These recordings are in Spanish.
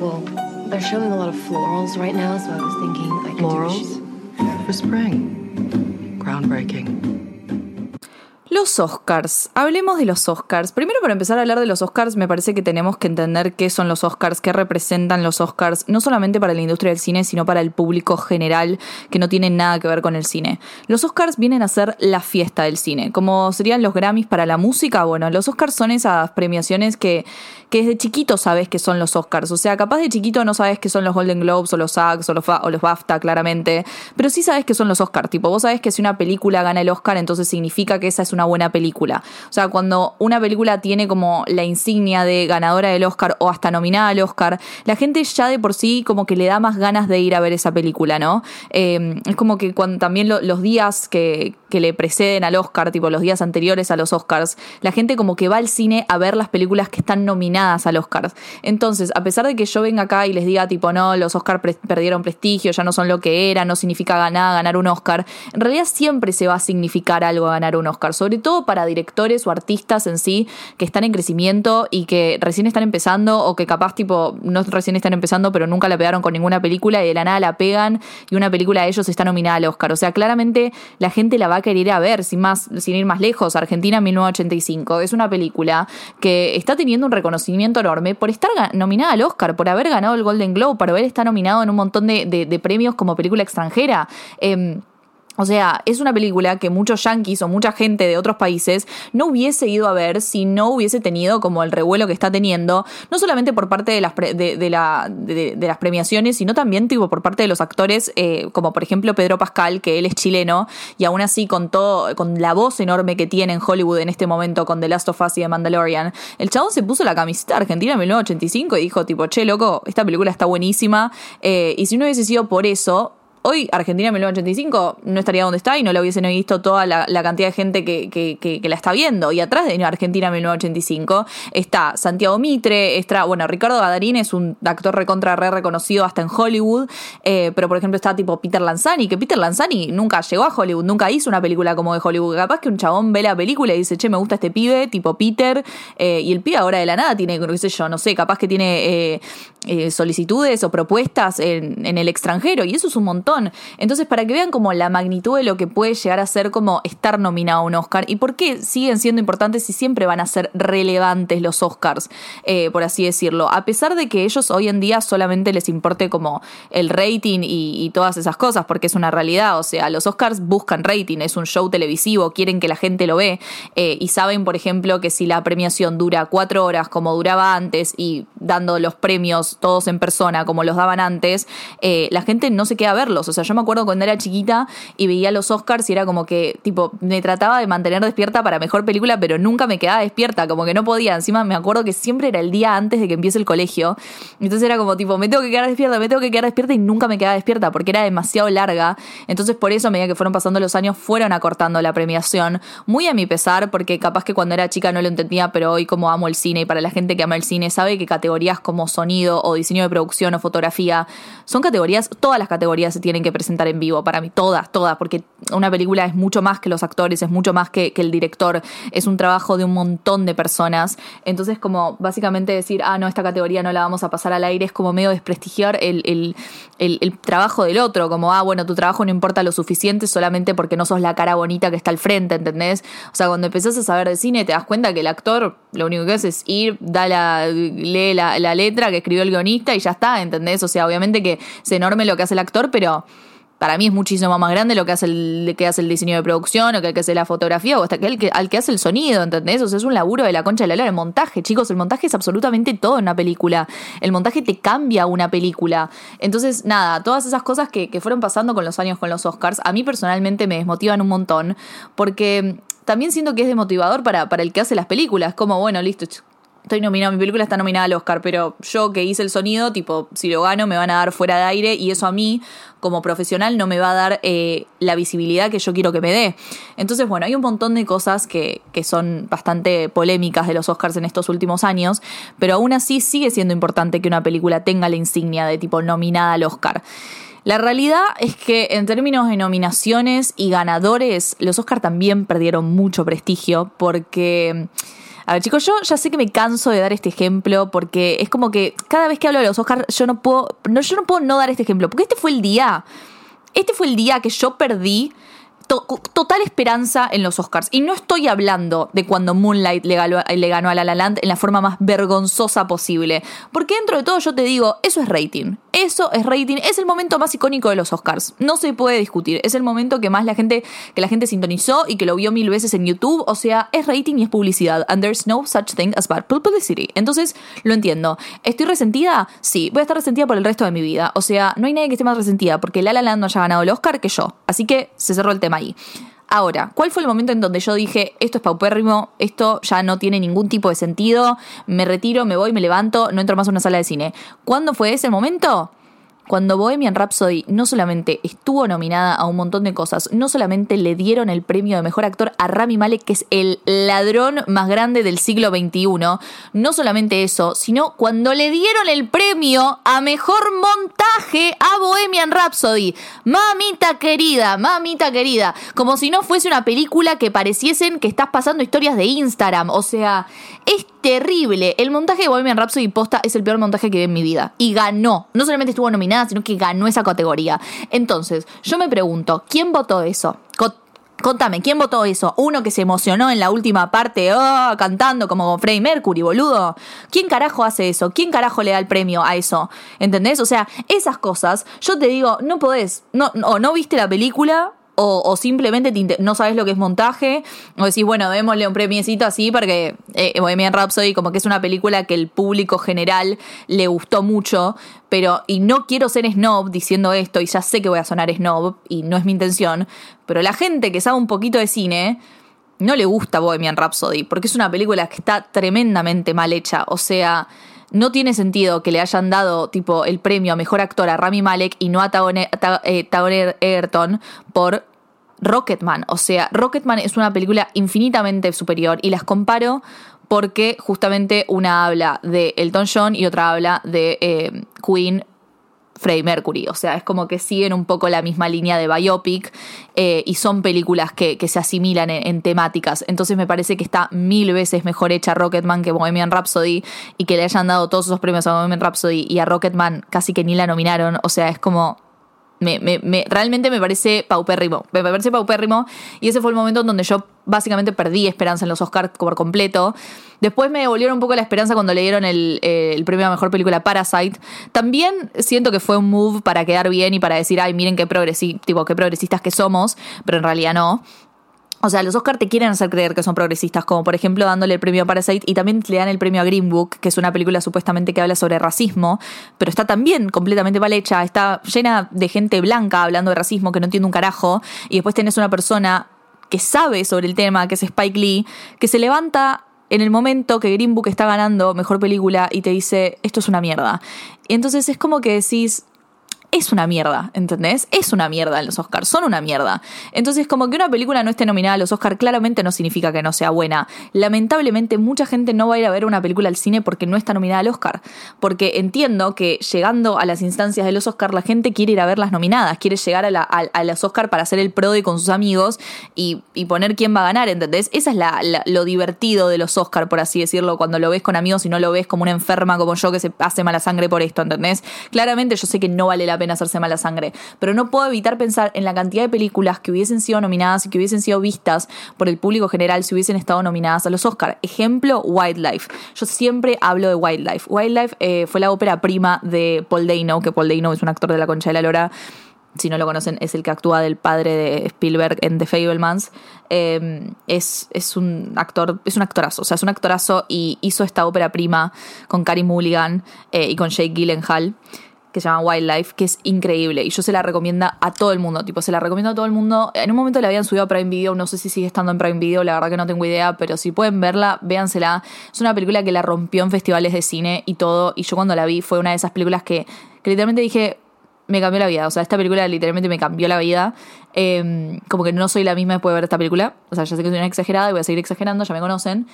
Well, they're showing a lot of florals right now, so I was thinking I could do a Florals? For spring. Groundbreaking. Los Oscars. Hablemos de los Oscars. Primero, para empezar a hablar de los Oscars, me parece que tenemos que entender qué son los Oscars, qué representan los Oscars, no solamente para la industria del cine, sino para el público general, que no tienen nada que ver con el cine. Los Oscars vienen a ser la fiesta del cine, como serían los Grammys para la música. Bueno, los Oscars son esas premiaciones que, que desde chiquito sabes que son los Oscars. O sea, capaz de chiquito no sabes que son los Golden Globes o los SAGs o los, o los BAFTA, claramente, pero sí sabes que son los Oscars. Tipo, vos sabes que si una película gana el Oscar, entonces significa que esa es una buena película. O sea, cuando una película tiene como la insignia de ganadora del Oscar o hasta nominada al Oscar, la gente ya de por sí como que le da más ganas de ir a ver esa película, ¿no? Eh, es como que cuando también lo- los días que, que le preceden al Oscar, tipo los días anteriores a los Oscars, la gente como que va al cine a ver las películas que están nominadas al Oscar. Entonces, a pesar de que yo venga acá y les diga tipo, no, los Oscars perdieron prestigio, ya no son lo que era, no significa ganar, ganar un Oscar, en realidad siempre se va a significar algo ganar un Oscar, sobre todo para directores o artistas en sí que están en crecimiento y que recién están empezando o que capaz tipo no recién están empezando pero nunca la pegaron con ninguna película y de la nada la pegan y una película de ellos está nominada al Oscar. O sea, claramente la gente la va a querer a ver, sin más, sin ir más lejos. Argentina 1985 es una película que está teniendo un reconocimiento enorme por estar nominada al Oscar, por haber ganado el Golden Globe, por haber estado nominado en un montón de, de- de premios como película extranjera. Em, o sea, es una película que muchos yankees o mucha gente de otros países no hubiese ido a ver si no hubiese tenido como el revuelo que está teniendo, no solamente por parte de las, pre- de, la, de las premiaciones, sino también tipo, por parte de los actores, eh, como por ejemplo Pedro Pascal, que él es chileno, y aún así con todo, con la voz enorme que tiene en Hollywood en este momento con The Last of Us y The Mandalorian, el chabón se puso la camiseta argentina en 1985 y dijo tipo, che, loco, esta película está buenísima, eh, y si no hubiese sido por eso, Hoy Argentina 1985 no estaría donde está y no la hubiesen visto toda la, cantidad de gente que, que- que- la está viendo. Y atrás de Argentina 1985 está Santiago Mitre, está, bueno, Ricardo Gadarín es un actor recontra re reconocido hasta en Hollywood, eh, pero por ejemplo está tipo Peter Lanzani, que Peter Lanzani nunca llegó a Hollywood, nunca hizo una película como de Hollywood. Capaz que un chabón ve la película y dice, che, me gusta este pibe, tipo Peter, eh, y el pibe ahora de la nada tiene, sé yo, no sé, capaz que tiene eh, eh, solicitudes o propuestas en, en el extranjero, y eso es un montón. Entonces, para que vean como la magnitud de lo que puede llegar a ser como estar nominado a un Oscar y por qué siguen siendo importantes y siempre van a ser relevantes los Oscars, eh, por así decirlo. A pesar de que ellos hoy en día solamente les importe como el rating y, todas esas cosas, porque es una realidad. O sea, los Oscars buscan rating, es un show televisivo, quieren que la gente lo ve eh, y saben, por ejemplo, que si la premiación dura cuatro horas como duraba antes y dando los premios todos en persona como los daban antes, eh, la gente no se queda a O sea, yo me acuerdo cuando era chiquita y veía los Oscars y era como que, tipo, me trataba de mantener despierta para mejor película, pero nunca me quedaba despierta, como que no podía. Encima me acuerdo que siempre era el día antes de que empiece el colegio. Entonces era como, tipo, me tengo que quedar despierta, me tengo que quedar despierta y nunca me quedaba despierta porque era demasiado larga. Entonces por eso, a medida que fueron pasando los años, fueron acortando la premiación. Muy a mi pesar, porque capaz que cuando era chica no lo entendía, pero hoy como amo el cine y para la gente que ama el cine sabe que categorías como sonido o diseño de producción o fotografía son categorías, todas las categorías se tienen que presentar en vivo, para mí, todas, todas, porque una película es mucho más que los actores, es mucho más que, el director, es un trabajo de un montón de personas. Entonces, como básicamente decir, ah, no, esta categoría no la vamos a pasar al aire, es como medio desprestigiar el, el, el, el trabajo del otro, como, ah, bueno, tu trabajo no importa lo suficiente solamente porque no sos la cara bonita que está al frente, ¿entendés? O sea, cuando empezás a saber de cine te das cuenta que el actor lo único que hace es ir, da la, lee la, la letra que escribió el guionista y ya está, ¿entendés? O sea, obviamente que es enorme lo que hace el actor, pero para mí es muchísimo más grande lo que hace el, que hace el diseño de producción o que, que hace la fotografía o hasta que el que, al que hace el sonido, ¿entendés? O sea, es un laburo de la concha de la lora. El montaje, chicos, el montaje es absolutamente todo en una película. El montaje te cambia una película. Entonces, nada, todas esas cosas que, que fueron pasando con los años con los Oscars, a mí personalmente me desmotivan un montón porque también siento que es desmotivador para, para el que hace las películas. Como, bueno, listo, estoy nominado, mi película está nominada al Oscar, pero yo que hice el sonido, tipo, si lo gano me van a dar fuera de aire y eso a mí, como profesional, no me va a dar eh, la visibilidad que yo quiero que me dé. Entonces, bueno, hay un montón de cosas que, que son bastante polémicas de los Oscars en estos últimos años, pero aún así sigue siendo importante que una película tenga la insignia de tipo nominada al Oscar. La realidad es que en términos de nominaciones y ganadores, los Oscars también perdieron mucho prestigio porque A ver, chicos, yo ya sé que me canso de dar este ejemplo porque es como que cada vez que hablo de los Oscars yo no puedo, no, yo no puedo no dar este ejemplo, porque este fue el día, este fue el día que yo perdí total esperanza en los Oscars. Y no estoy hablando de cuando Moonlight le ganó, a La La Land en la forma más vergonzosa posible. Porque dentro de todo yo te digo, eso es rating. Eso es rating. Es el momento más icónico de los Oscars. No se puede discutir. Es el momento que más la gente, que la gente sintonizó y que lo vio mil veces en YouTube. O sea, es rating y es publicidad. And there's no such thing as bad publicity. Entonces, lo entiendo. ¿Estoy resentida? Sí. Voy a estar resentida por el resto de mi vida. O sea, no hay nadie que esté más resentida porque La La Land no haya ganado el Oscar que yo. Así que se cerró el tema Ahora, ¿cuál fue el momento en donde yo dije, esto es paupérrimo, esto ya no tiene ningún tipo de sentido, me retiro, me voy, me levanto, no entro más a una sala de cine? ¿Cuándo fue ese momento? Cuando Bohemian Rhapsody no solamente estuvo nominada a un montón de cosas, no solamente le dieron el premio de mejor actor a Rami Malek, que es el ladrón más grande del siglo XXI, no solamente eso, sino cuando le dieron el premio a mejor montaje a Bohemian Rhapsody. Mamita querida, mamita querida, como si no fuese una película que pareciesen que estás pasando historias de Instagram, o sea, es terrible. El montaje de Bohemian Rhapsody posta es el peor montaje que vi en mi vida. Y ganó. No solamente estuvo nominada, sino que ganó esa categoría. Entonces, yo me pregunto, ¿quién votó eso? Contame, ¿quién votó eso? Uno que se emocionó en la última parte, oh, cantando como Freddie Mercury, boludo. ¿Quién carajo hace eso? ¿Quién carajo le da el premio a eso? ¿Entendés? O sea, esas cosas, yo te digo, no podés, no, o no viste la película, o, simplemente no sabes lo que es montaje, o decís, bueno, démosle un premiecito así porque eh, Bohemian Rhapsody como que es una película que el público general le gustó mucho, pero, y no quiero ser snob diciendo esto, y ya sé que voy a sonar snob, y no es mi intención, pero la gente que sabe un poquito de cine no le gusta Bohemian Rhapsody, porque es una película que está tremendamente mal hecha, o sea no tiene sentido que le hayan dado tipo el premio a mejor actor a Rami Malek y no a Taron eh, Egerton por Rocketman. O sea, Rocketman es una película infinitamente superior y las comparo porque justamente una habla de Elton John y otra habla de eh, Queen Freddie Mercury. O sea, es como que siguen un poco la misma línea de biopic eh, y son películas que, se asimilan en, temáticas. Entonces me parece que está mil veces mejor hecha Rocketman que Bohemian Rhapsody y que le hayan dado todos esos premios a Bohemian Rhapsody y a Rocketman casi que ni la nominaron. O sea, es como me, me, realmente me parece paupérrimo. Me parece paupérrimo. Y ese fue el momento en donde yo básicamente perdí esperanza en los Oscars por completo. Después me devolvieron un poco la esperanza cuando le dieron el, eh, el, premio a mejor película Parasite. También siento que fue un move para quedar bien y para decir, ay, miren qué, progresi qué progresistas que somos, pero en realidad no. O sea, los Oscar te quieren hacer creer que son progresistas, como por ejemplo dándole el premio a Parasite y también le dan el premio a Green Book, que es una película supuestamente que habla sobre racismo, pero está también completamente mal hecha, está llena de gente blanca hablando de racismo que no entiende un carajo, y después tenés una persona que sabe sobre el tema, que es Spike Lee, que se levanta en el momento que Green Book está ganando mejor película y te dice, esto es una mierda. Y entonces es como que decís, es una mierda, ¿entendés? Es una mierda los Oscars, son una mierda. Entonces, como que una película no esté nominada a los Oscars claramente no significa que no sea buena. Lamentablemente, mucha gente no va a ir a ver una película al cine porque no está nominada al Oscar. Porque entiendo que llegando a las instancias de los Oscars, la gente quiere ir a ver las nominadas, quiere llegar a, la, los Oscars para hacer el pro con sus amigos y, poner quién va a ganar, ¿entendés? Esa es la, lo divertido de los Oscars, por así decirlo, cuando lo ves con amigos y no lo ves como una enferma como yo que se hace mala sangre por esto, ¿entendés? Claramente yo sé que no vale la pena hacerse mala sangre. Pero no puedo evitar pensar en la cantidad de películas que hubiesen sido nominadas y que hubiesen sido vistas por el público general si hubiesen estado nominadas a los Oscars. Ejemplo, Wildlife. Yo siempre hablo de Wildlife. Wildlife eh, fue la ópera prima de Paul Dano, que Paul Dano es un actor de la Concha de la Lora si no lo conocen, es el que actúa del padre de Spielberg en The Fablemans. Em, es, es, un actor, es un actorazo, o sea, es un actorazo y hizo esta ópera prima con Carrie Mulligan eh, y con Jake Gyllenhaal que se llama Wildlife, que es increíble y yo se la recomiendo a todo el mundo, tipo, se la recomiendo a todo el mundo. En un momento la habían subido a Prime Video, no sé si sigue estando en Prime Video, la verdad que no tengo idea, pero si pueden verla, véansela. Es una película que la rompió en festivales de cine y todo, y yo cuando la vi fue una de esas películas que, literalmente dije, me cambió la vida, o sea, esta película literalmente me cambió la vida. Em, como que no soy la misma después de ver esta película, o sea, ya sé que soy una exagerada y voy a seguir exagerando, ya me conocen,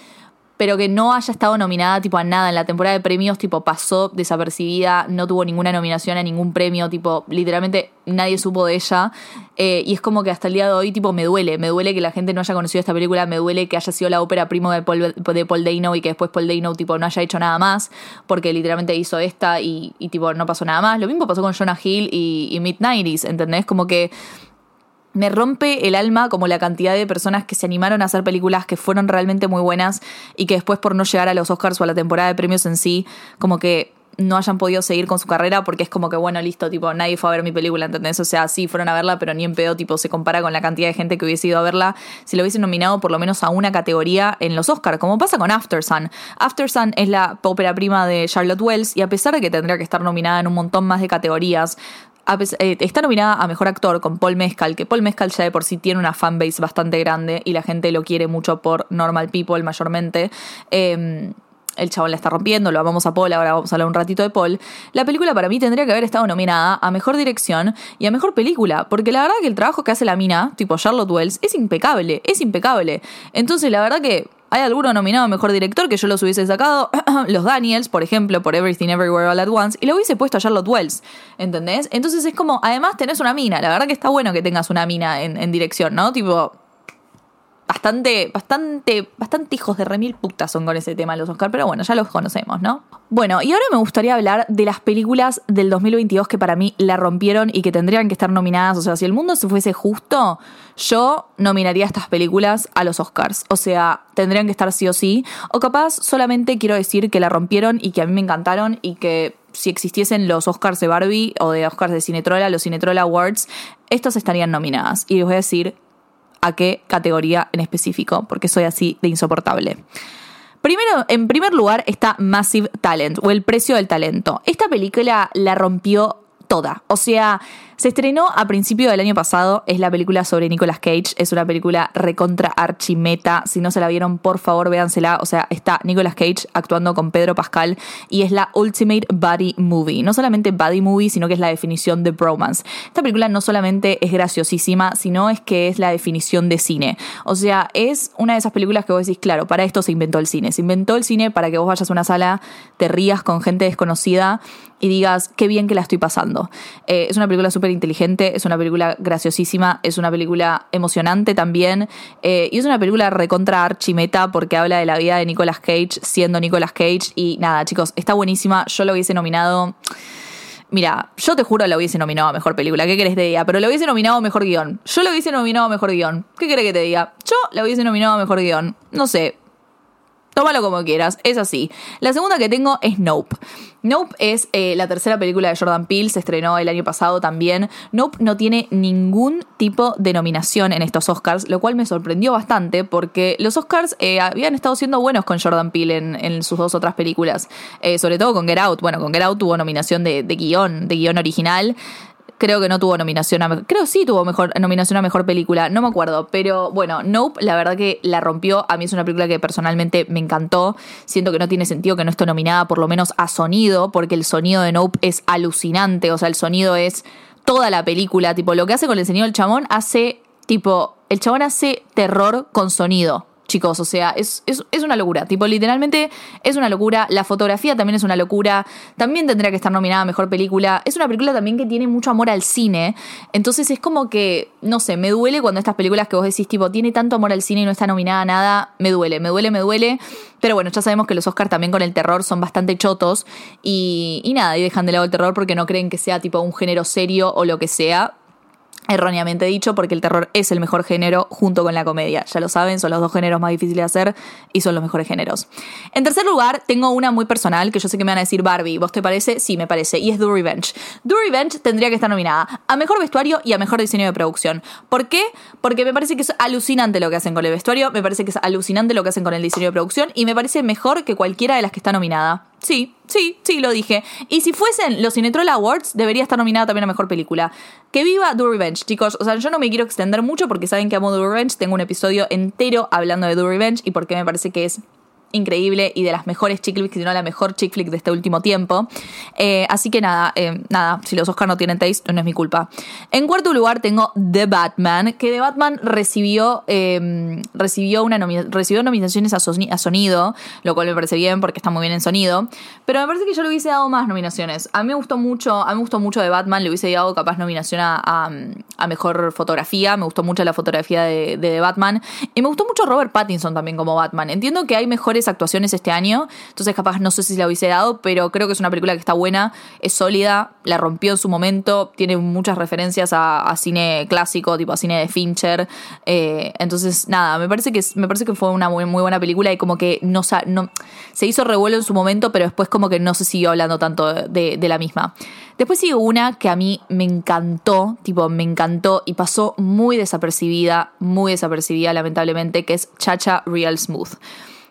pero que no haya estado nominada tipo a nada en la temporada de premios, tipo pasó desapercibida, no tuvo ninguna nominación a ningún premio, tipo literalmente nadie supo de ella. Eh, y es como que hasta el día de hoy, tipo, me duele, me duele que la gente no haya conocido esta película, me duele que haya sido la ópera primo de Paul, de Paul Dano y que después Paul Dano, tipo, no haya hecho nada más, porque literalmente hizo esta y, tipo, no pasó nada más. Lo mismo pasó con Jonah Hill y, y Mid-90s, ¿entendés? Como que me rompe el alma como la cantidad de personas que se animaron a hacer películas que fueron realmente muy buenas y que después por no llegar a los Oscars o a la temporada de premios en sí, como que no hayan podido seguir con su carrera porque es como que, bueno, listo, tipo, nadie fue a ver mi película, ¿entendés? O sea, sí fueron a verla, pero ni en pedo, tipo, se compara con la cantidad de gente que hubiese ido a verla si lo hubiesen nominado por lo menos a una categoría en los Oscars, como pasa con After Sun. After Sun es la ópera prima de Charlotte Wells y a pesar de que tendría que estar nominada en un montón más de categorías, eh, está nominada a Mejor Actor con Paul Mescal, que Paul Mescal ya de por sí tiene una fanbase bastante grande y la gente lo quiere mucho por Normal People mayormente. Em, el chabón la está rompiendo, lo vamos a Paul, ahora vamos a hablar un ratito de Paul. La película para mí tendría que haber estado nominada a Mejor Dirección y a Mejor Película, porque la verdad que el trabajo que hace la mina, tipo Charlotte Wells, es impecable, es impecable. Entonces la verdad que hay alguno nominado a mejor director que yo los hubiese sacado, los Daniels, por ejemplo, por Everything Everywhere All at Once, y lo hubiese puesto a Charlotte Wells, ¿entendés? Entonces es como, además tenés una mina, la verdad que está bueno que tengas una mina en, en dirección, ¿no? Tipo, bastante, bastante, bastante hijos de remil putas son con ese tema los Oscar, pero bueno, ya los conocemos, ¿no? Bueno, y ahora me gustaría hablar de las películas del 2022 que para mí la rompieron y que tendrían que estar nominadas. O sea, si el mundo se fuese justo, yo nominaría estas películas a los Oscars. O sea, tendrían que estar sí o sí. O capaz solamente quiero decir que la rompieron y que a mí me encantaron y que si existiesen los Oscars de Barbie o de Oscars de Cinetrola, los Cinetrola Awards, estos estarían nominadas. Y les voy a decir a qué categoría en específico, porque soy así de insoportable. Primero, en primer lugar está Massive Talent o El precio del talento. Esta película la rompió toda. O sea, se estrenó a principio del año pasado, es la película sobre Nicolas Cage, es una película recontra archimeta, si no se la vieron por favor véansela, o sea, está Nicolas Cage actuando con Pedro Pascal y es la Ultimate Body Movie, no solamente Body Movie, sino que es la definición de bromance. Esta película no solamente es graciosísima, sino es que es la definición de cine, o sea, es una de esas películas que vos decís, claro, para esto se inventó el cine, se inventó el cine para que vos vayas a una sala, te rías con gente desconocida y digas, qué bien que la estoy pasando. Eh, es una película súper inteligente, es una película graciosísima, es una película emocionante también, eh, y es una película recontra archimeta porque habla de la vida de Nicolas Cage siendo Nicolas Cage, y nada, chicos, está buenísima, yo lo hubiese nominado... Mira, yo te juro lo hubiese nominado a mejor película. ¿Qué querés que te diga? Pero lo hubiese nominado a mejor guion. Yo lo hubiese nominado a mejor guion. ¿Qué querés que te diga? Yo lo hubiese nominado a mejor guion. No sé. Tómalo como quieras, es así. La segunda que tengo es Nope. Nope es eh, la tercera película de Jordan Peele, se estrenó el año pasado también. Nope no tiene ningún tipo de nominación en estos Oscars, lo cual me sorprendió bastante porque los Oscars eh, habían estado siendo buenos con Jordan Peele en, sus dos otras películas, eh, sobre todo con Get Out. Bueno, con Get Out tuvo nominación de, de guion, de guion original creo que no tuvo nominación a creo sí tuvo mejor nominación a mejor película, no me acuerdo, pero bueno, Nope la verdad que la rompió, a mí es una película que personalmente me encantó, siento que no tiene sentido que no esté nominada por lo menos a sonido, porque el sonido de Nope es alucinante, o sea, el sonido es toda la película, tipo lo que hace con el sonido del chabón hace tipo el chabón hace terror con sonido chicos. O sea, es, es, una locura. Tipo, literalmente es una locura. La fotografía también es una locura. También tendría que estar nominada a mejor película. Es una película también que tiene mucho amor al cine. Entonces es como que, no sé, me duele cuando estas películas que vos decís, tipo, tiene tanto amor al cine y no está nominada a nada. Me duele, me duele, me duele. Pero bueno, ya sabemos que los Oscars también con el terror son bastante chotos. Y, y nada, y dejan de lado el terror porque no creen que sea tipo un género serio o lo que sea erróneamente dicho, porque el terror es el mejor género junto con la comedia. Ya lo saben, son los dos géneros más difíciles de hacer y son los mejores géneros. En tercer lugar, tengo una muy personal que yo sé que me van a decir Barbie. ¿Vos te parece? Sí, me parece. Y es Do Revenge. Do Revenge tendría que estar nominada a mejor vestuario y a mejor diseño de producción. ¿Por qué? Porque me parece que es alucinante lo que hacen con el vestuario, me parece que es alucinante lo que hacen con el diseño de producción y me parece mejor que cualquiera de las que está nominada. Sí, sí, sí, lo dije. Y si fuesen los Cinetroll Awards, debería estar nominada también a Mejor Película. Que viva Do Revenge, chicos. O sea, yo no me quiero extender mucho porque saben que amo Do Revenge. Tengo un episodio entero hablando de Do Revenge y porque me parece que es increíble y de las mejores chick flicks, si no la mejor chick flick de este último tiempo. Eh, así que nada, eh, nada, si los Oscars no tienen taste, no es mi culpa. En cuarto lugar tengo The Batman, que The Batman recibió, eh, recibió, una recibió nominaciones a, sonido, lo cual me parece bien porque está muy bien en sonido, pero me parece que yo le hubiese dado más nominaciones. A mí me gustó mucho, a mí me gustó mucho The Batman, le hubiese dado capaz nominación a, mejor fotografía, me gustó mucho la fotografía de, de The Batman y me gustó mucho Robert Pattinson también como Batman. Entiendo que hay mejores actuaciones este año, entonces capaz no sé si la hubiese dado, pero creo que es una película que está buena, es sólida, la rompió en su momento, tiene muchas referencias a, cine clásico, tipo a cine de Fincher, eh, entonces nada, me parece que me parece que fue una muy, buena película y como que no, se hizo revuelo en su momento, pero después como que no se siguió hablando tanto de, de la misma. Después sigue una que a mí me encantó, tipo, me encantó y pasó muy desapercibida, muy desapercibida lamentablemente, que es Chacha Real Smooth.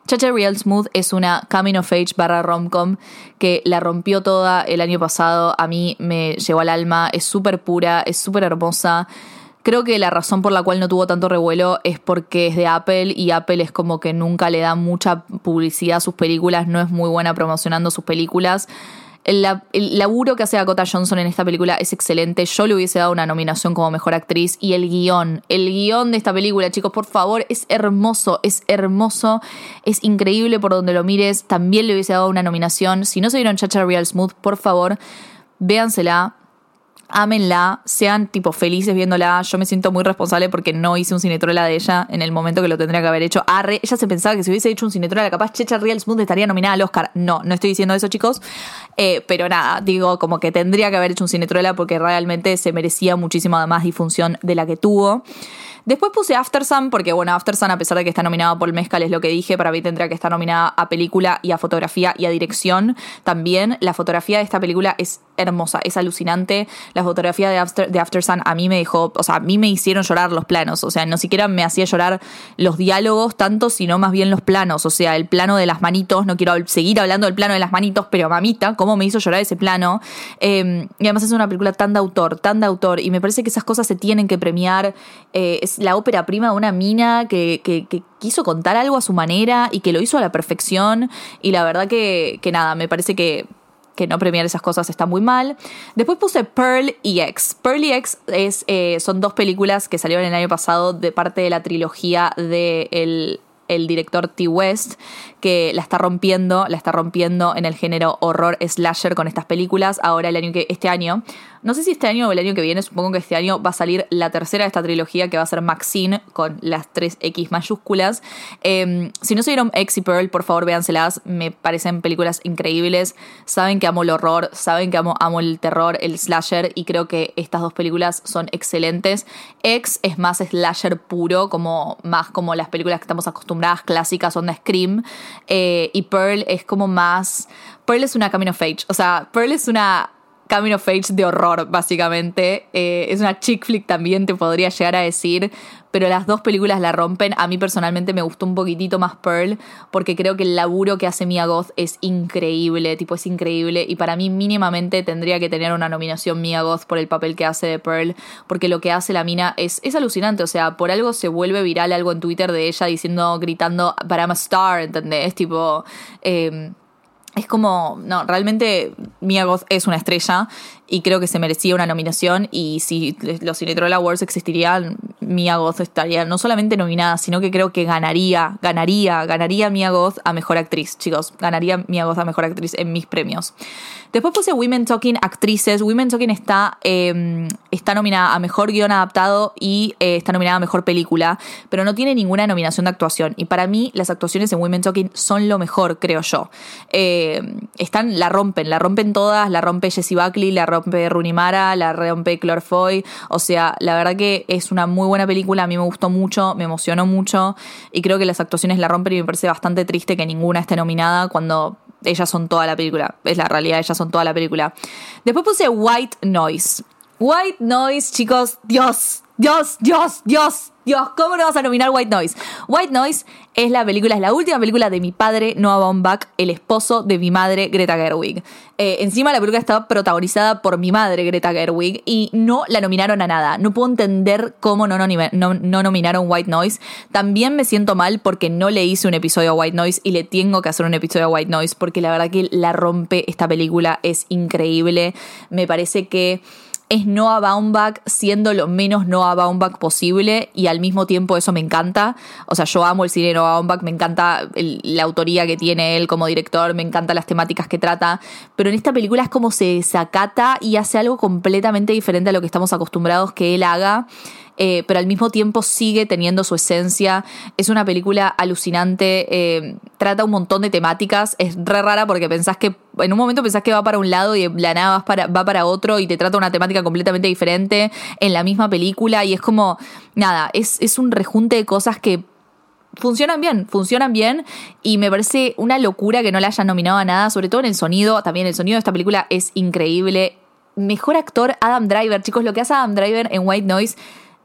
Chacha Real Smooth es una coming of age barra romcom que la rompió toda el año pasado. A mí me llegó al alma. Es súper pura, es súper hermosa. Creo que la razón por la cual no tuvo tanto revuelo es porque es de Apple y Apple es como que nunca le da mucha publicidad a sus películas, no es muy buena promocionando sus películas. El, laburo que hace Dakota Johnson en esta película es excelente. Yo le hubiese dado una nominación como mejor actriz. Y el guion, el guion de esta película, chicos, por favor, es hermoso, es hermoso, es increíble por donde lo mires. También le hubiese dado una nominación. Si no se vieron Chacha Real Smooth, por favor, véansela ámenla, sean tipo felices viéndola. Yo me siento muy responsable porque no hice un cinetrola de ella en el momento que lo tendría que haber hecho. Arre, ella se pensaba que si hubiese hecho un cinetrola, capaz Checha Real Smooth estaría nominada al Oscar. No, no estoy diciendo eso, chicos. Eh, pero nada, digo como que tendría que haber hecho un cinetrola porque realmente se merecía muchísima más difusión de la que tuvo. Después puse After Sun, porque bueno, After Sun, a pesar de que está nominada por Mezcal, es lo que dije, para mí tendría que estar nominada a película y a fotografía y a dirección también. La fotografía de esta película es hermosa, es alucinante. La fotografía de After, Sun a mí me dejó, o sea, a mí me hicieron llorar los planos, o sea, no siquiera me hacía llorar los diálogos tanto, sino más bien los planos, o sea, el plano de las manitos, no quiero seguir hablando del plano de las manitos, pero mamita, cómo me hizo llorar ese plano. Em, y además es una película tan de autor, tan de autor, y me parece que esas cosas se tienen que premiar. Eh, la ópera prima de una mina que, quiso contar algo a su manera y que lo hizo a la perfección. Y la verdad que, nada, me parece que, que no premiar esas cosas está muy mal. Después puse Pearl y X. Pearl y X es, eh, son dos películas que salieron el año pasado de parte de la trilogía de el, director T. West, que la está rompiendo, la está rompiendo en el género horror slasher con estas películas. Ahora el año que, este año, no sé si este año o el año que viene, supongo que este año va a salir la tercera de esta trilogía que va a ser Maxine con las tres X mayúsculas. Em, si no se vieron X y Pearl, por favor véanselas, me parecen películas increíbles. Saben que amo el horror, saben que amo, amo el terror, el slasher y creo que estas dos películas son excelentes. X es más slasher puro, como más como las películas que estamos acostumbradas clásicas son de Scream. Eh, y Pearl es como más. Pearl es una coming of age. O sea, Pearl es una coming of age de horror, básicamente. Eh, es una chick flick también, te podría llegar a decir. Pero las dos películas la rompen. A mí personalmente me gustó un poquitito más Pearl, porque creo que el laburo que hace Mia Goth es increíble, tipo, es increíble. Y para mí, mínimamente, tendría que tener una nominación Mia Goth por el papel que hace de Pearl, porque lo que hace la mina es, es alucinante. O sea, por algo se vuelve viral algo en Twitter de ella diciendo, gritando, but I'm a star, ¿entendés? Tipo. Eh, es como, no, realmente Mia Goth es una estrella y creo que se merecía una nominación y si los Cinetroll Awards existirían, Mia Goth estaría no solamente nominada, sino que creo que ganaría, ganaría, ganaría Mia Goth a Mejor Actriz, chicos, ganaría Mia Goth a Mejor Actriz en mis premios. Después puse Women Talking Actrices, Women Talking está, em, está nominada a Mejor Guión Adaptado y eh, está nominada a Mejor Película, pero no tiene ninguna nominación de actuación y para mí las actuaciones en Women Talking son lo mejor, creo yo. Eh, están, la rompen, la rompen todas, la rompe Jessie Buckley, la rompe Runimara, la rompe Claire Foy, o sea, la verdad que es una muy buena película, a mí me gustó mucho, me emocionó mucho y creo que las actuaciones la rompen y me parece bastante triste que ninguna esté nominada cuando ellas son toda la película, es la realidad, ellas son toda la película. Después puse White Noise. White Noise, chicos, Dios, Dios, Dios, Dios, Dios, ¿cómo no vas a nominar White Noise? White Noise es la película, es la última película de mi padre, Noah Baumbach, el esposo de mi madre, Greta Gerwig. Eh, encima la película estaba protagonizada por mi madre, Greta Gerwig, y no la nominaron a nada. No puedo entender cómo no, no, nominaron White Noise. También me siento mal porque no le hice un episodio a White Noise y le tengo que hacer un episodio a White Noise porque la verdad que la rompe esta película, es increíble. Me parece que es Noah Baumbach siendo lo menos Noah Baumbach posible y al mismo tiempo eso me encanta. O sea, yo amo el cine de Noah Baumbach, me encanta la autoría que tiene él como director, me encantan las temáticas que trata, pero en esta película es como se desacata y hace algo completamente diferente a lo que estamos acostumbrados que él haga. Eh, pero al mismo tiempo sigue teniendo su esencia. Es una película alucinante, eh, trata un montón de temáticas, es re rara porque pensás que, en un momento pensás que va para un lado y la nada va para, va para otro y te trata una temática completamente diferente en la misma película y es como, nada, es, es un rejunte de cosas que funcionan bien, funcionan bien y me parece una locura que no la hayan nominado a nada, sobre todo en el sonido, también el sonido de esta película es increíble. Mejor actor Adam Driver, chicos, lo que hace Adam Driver en White Noise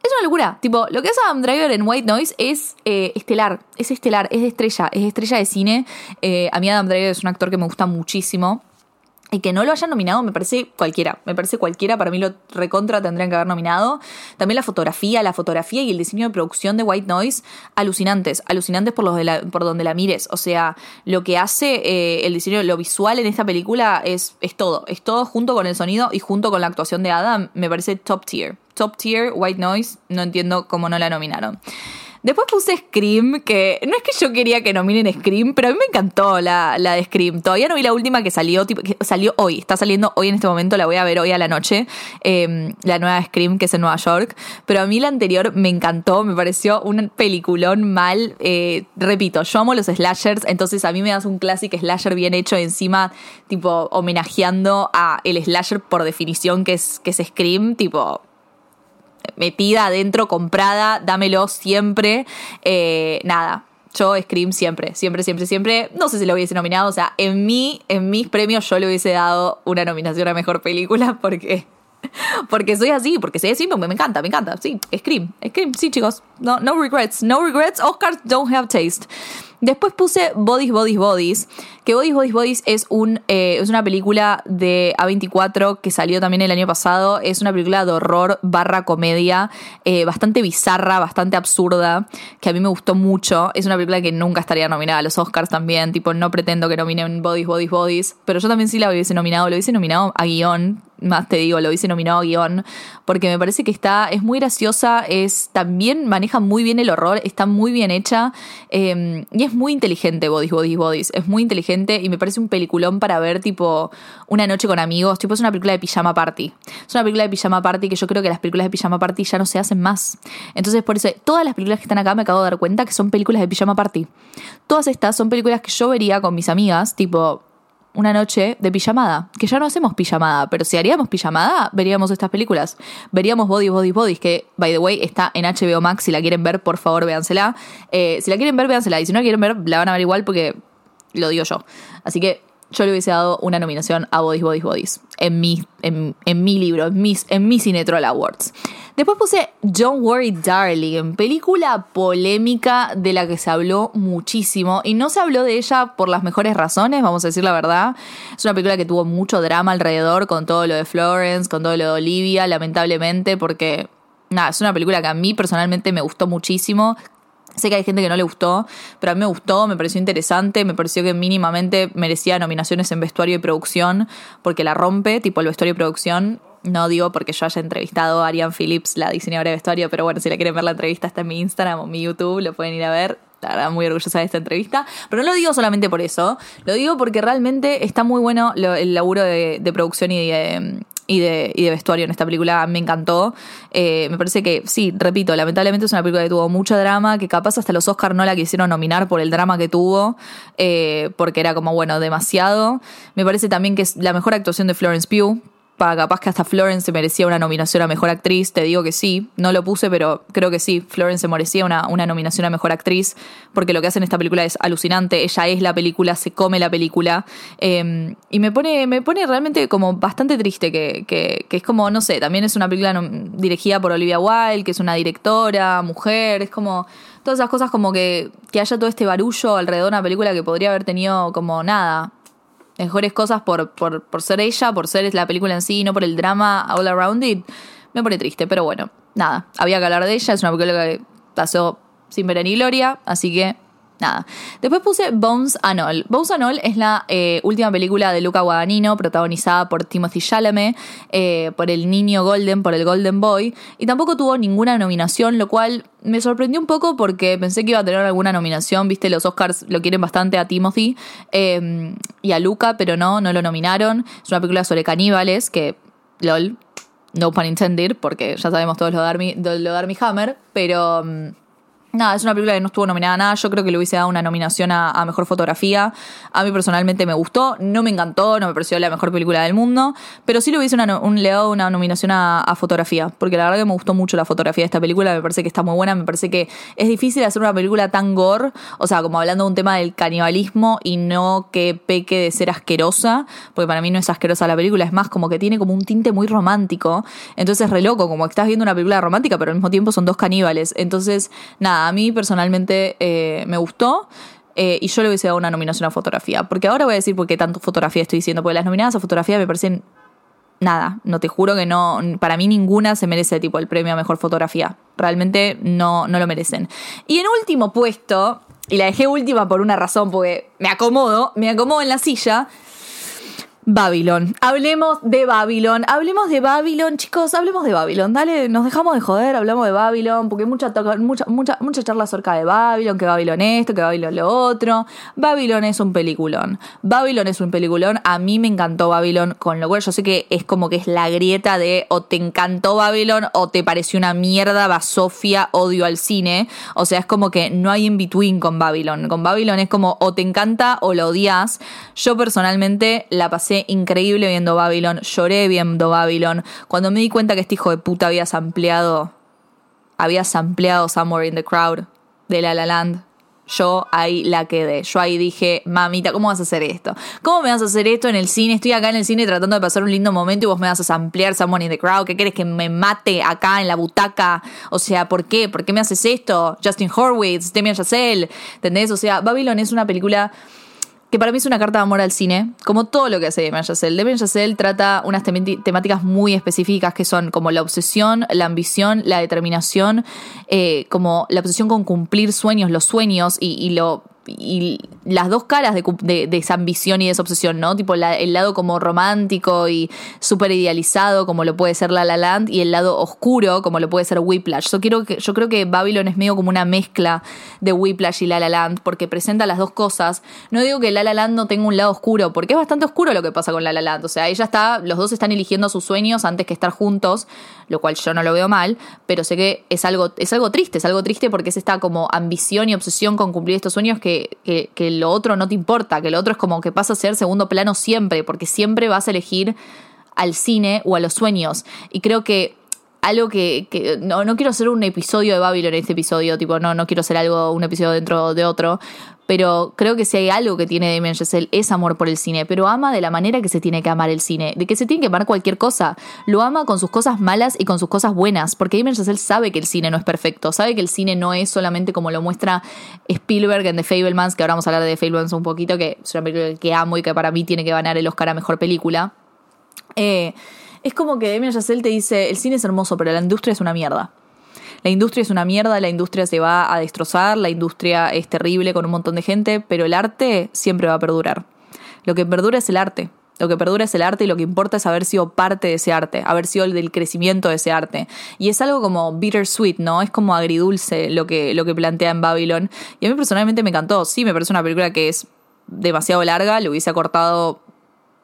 es una locura. Tipo, lo que hace Adam Driver en White Noise es eh, estelar. Es estelar, es de estrella, es estrella de cine. Eh, a mí Adam Driver es un actor que me gusta muchísimo. Y que no lo hayan nominado me parece cualquiera. Me parece cualquiera. Para mí lo recontra tendrían que haber nominado. También la fotografía, la fotografía y el diseño de producción de White Noise, alucinantes. Alucinantes por, los de por donde la mires. O sea, lo que hace eh, el diseño, lo visual en esta película es, es todo. Es todo junto con el sonido y junto con la actuación de Adam. Me parece top tier top tier, White Noise, no entiendo cómo no la nominaron. Después puse Scream, que no es que yo quería que nominen Scream, pero a mí me encantó la, la de Scream. Todavía no vi la última que salió, tipo, que salió hoy, está saliendo hoy en este momento, la voy a ver hoy a la noche, em, la nueva Scream que es en Nueva York. Pero a mí la anterior me encantó, me pareció un peliculón mal. Eh, repito, yo amo los slashers, entonces a mí me das un clásico slasher bien hecho encima, tipo homenajeando a el slasher por definición que es, que es Scream, tipo metida adentro, comprada, dámelo siempre. Eh, nada, yo Scream siempre, siempre, siempre, siempre. No sé si lo hubiese nominado, o sea, en mí, en mis premios yo le hubiese dado una nominación a mejor película porque porque soy así, porque soy así, me, me encanta, me encanta. Sí, Scream, Scream, sí, chicos. No, no regrets, no regrets. Oscars don't have taste. Después puse Bodies, Bodies, Bodies, que Bodies, Bodies, Bodies es, un, eh, es una película de A24 que salió también el año pasado. Es una película de horror barra comedia, eh, bastante bizarra, bastante absurda, que a mí me gustó mucho. Es una película que nunca estaría nominada a los Oscars también, tipo, no pretendo que nominen Bodies, Bodies, Bodies, pero yo también sí la hubiese nominado, lo hubiese nominado a guion, más te digo, lo hubiese nominado a guion, porque me parece que está, es muy graciosa, es también maneja muy bien el horror, está muy bien hecha em, y es muy inteligente Bodies, Bodies, Bodies, es muy inteligente y me parece un peliculón para ver tipo una noche con amigos, tipo es una película de pijama party, es una película de pijama party que yo creo que las películas de pijama party ya no se hacen más, entonces por eso todas las películas que están acá me acabo de dar cuenta que son películas de pijama party, todas estas son películas que yo vería con mis amigas, tipo una noche de pijamada, que ya no hacemos pijamada, pero si haríamos pijamada, veríamos estas películas. Veríamos Body, Body, Bodies, que, by the way, está en HBO Max. Si la quieren ver, por favor, véansela. Eh, si la quieren ver, véansela. Y si no la quieren ver, la van a ver igual porque lo digo yo. Así que yo le hubiese dado una nominación a Bodies, Bodies, Bodies en mi, en, mi libro, en mis, en mi Awards. Después puse Don't Worry Darling, película polémica de la que se habló muchísimo y no se habló de ella por las mejores razones, vamos a decir la verdad. Es una película que tuvo mucho drama alrededor con todo lo de Florence, con todo lo de Olivia, lamentablemente, porque nada, es una película que a mí personalmente me gustó muchísimo. Sé que hay gente que no le gustó, pero a mí me gustó, me pareció interesante, me pareció que mínimamente merecía nominaciones en vestuario y producción, porque la rompe, tipo el vestuario y producción. No digo porque yo haya entrevistado a Ariane Phillips, la diseñadora de vestuario, pero bueno, si la quieren ver la entrevista está en mi Instagram o mi YouTube, lo pueden ir a ver. La verdad, muy orgullosa de esta entrevista. Pero no lo digo solamente por eso, lo digo porque realmente está muy bueno el laburo de, producción y de, y de, vestuario en esta película me encantó. Eh, me parece que, sí, repito, lamentablemente es una película que tuvo mucho drama, que capaz hasta los Oscars no la quisieron nominar por el drama que tuvo, eh, porque era como, bueno, demasiado. Me parece también que es la mejor actuación de Florence Pugh. Pa, capaz que hasta Florence se merecía una nominación a Mejor Actriz, te digo que sí, no lo puse, pero creo que sí, Florence se merecía una, una nominación a Mejor Actriz, porque lo que hace en esta película es alucinante, ella es la película, se come la película, eh, y me pone, me pone realmente como bastante triste, que, que, que es como, no sé, también es una película dirigida por Olivia Wilde, que es una directora, mujer, es como todas esas cosas como que, que haya todo este barullo alrededor de una película que podría haber tenido como nada, mejores cosas por, por, por ser ella, por ser la película en sí, no por el drama all around it, me pone triste. Pero bueno, nada, había que hablar de ella, es una película que pasó sin ver ni gloria, así que nada. Después puse Bones and All. Bones and All es la eh, última película de Luca Guadagnino, protagonizada por Timothy Chalamet, eh, por el niño Golden, por el Golden Boy, y tampoco tuvo ninguna nominación, lo cual me sorprendió un poco porque pensé que iba a tener alguna nominación, viste, los Oscars lo quieren bastante a Timothy eh, y a Luca, pero no, no lo nominaron. Es una película sobre caníbales que, lol, no pun intended, porque ya sabemos todos lo de lo Hammer, pero... Nada, es una película que no estuvo nominada a nada. Yo creo que le hubiese dado una nominación a, mejor fotografía. A mí personalmente me gustó. No me encantó, no me pareció la mejor película del mundo. Pero sí le hubiese dado una nominación a, fotografía. Porque la verdad que me gustó mucho la fotografía de esta película. Me parece que está muy buena. Me parece que es difícil hacer una película tan gore. O sea, como hablando de un tema del canibalismo y no que peque de ser asquerosa. Porque para mí no es asquerosa la película. Es más, como que tiene como un tinte muy romántico. Entonces es re loco. Como que estás viendo una película romántica, pero al mismo tiempo son dos caníbales. Entonces, nada a mí personalmente eh, me gustó. Eh, y yo le hubiese dado una nominación a fotografía. Porque ahora voy a decir por qué tanto fotografía estoy diciendo. Porque las nominadas a fotografía me parecen nada. No te juro que no. Para mí ninguna se merece tipo el premio a mejor fotografía. Realmente no, no lo merecen. Y en último puesto, y la dejé última por una razón, porque me acomodo, me acomodo en la silla. Babylon. Hablemos de Babylon. Hablemos de Babylon, chicos. Hablemos de Babylon. Dale, nos dejamos de joder, hablamos de Babylon, porque mucha, mucha, mucha, mucha charla acerca de Babylon, que Babylon esto, que Babylon lo otro. Babylon es un peliculón. Babylon es un peliculón. A mí me encantó Babylon, con lo cual yo sé que es como que es la grieta de o te encantó Babylon o te pareció una mierda, Sofía odio al cine. O sea, es como que no hay in between con Babylon. Con Babylon es como o te encanta o lo odias. Yo personalmente la pasé increíble viendo Babylon, lloré viendo Babylon. Cuando me di cuenta que este hijo de puta había sampleado, había sampleado Somewhere in the Crowd de La La Land, yo ahí la quedé. Yo ahí dije, mamita, ¿cómo vas a hacer esto? ¿Cómo me vas a hacer esto en el cine? Estoy acá en el cine tratando de pasar un lindo momento y vos me vas a samplear Someone in the Crowd. ¿Qué quieres que me mate acá en la butaca? O sea, ¿por qué? ¿Por qué me haces esto? Justin Horwitz, Demian Chazelle, ¿entendés? O sea, Babylon es una película que para mí es una carta de amor al cine, como todo lo que hace Damien Chazelle. Damien Chazelle trata unas temáticas muy específicas que son como la obsesión, la ambición, la determinación, eh, como la obsesión con cumplir sueños, los sueños y, y lo y las dos caras de, esa ambición y de esa obsesión, ¿no? Tipo el lado como romántico y súper idealizado, como lo puede ser La La Land, y el lado oscuro, como lo puede ser Whiplash. Yo, quiero que, yo creo que Babylon es medio como una mezcla de Whiplash y La La Land, porque presenta las dos cosas. No digo que La La Land no tenga un lado oscuro, porque es bastante oscuro lo que pasa con La La Land. O sea, ella está, los dos están eligiendo sus sueños antes que estar juntos, lo cual yo no lo veo mal, pero sé que es algo, es algo triste, es algo triste porque es esta como ambición y obsesión con cumplir estos sueños que que, lo otro no te importa, que lo otro es como que pasa a ser segundo plano siempre, porque siempre vas a elegir al cine o a los sueños. Y creo que algo que, no, no, quiero hacer un episodio de Babylon en este episodio, tipo, no, no quiero hacer algo, un episodio dentro de otro, pero creo que si hay algo que tiene Damien Chazelle es amor por el cine, pero ama de la manera que se tiene que amar el cine, de que se tiene que amar cualquier cosa. Lo ama con sus cosas malas y con sus cosas buenas, porque Damien Chazelle sabe que el cine no es perfecto, sabe que el cine no es solamente como lo muestra Spielberg en The Fablemans, que ahora vamos a hablar de The Fablemans un poquito, que es una película que amo y que para mí tiene que ganar el Oscar a Mejor Película. Eh, es como que Damien Chazelle te dice, el cine es hermoso, pero la industria es una mierda la industria es una mierda, la industria se va a destrozar, la industria es terrible con un montón de gente, pero el arte siempre va a perdurar. Lo que perdura es el arte. Lo que perdura es el arte y lo que importa es haber sido parte de ese arte, haber sido el del crecimiento de ese arte. Y es algo como bittersweet, ¿no? Es como agridulce lo que, lo que plantea en Babylon. Y a mí personalmente me encantó. Sí, me parece una película que es demasiado larga, le hubiese acortado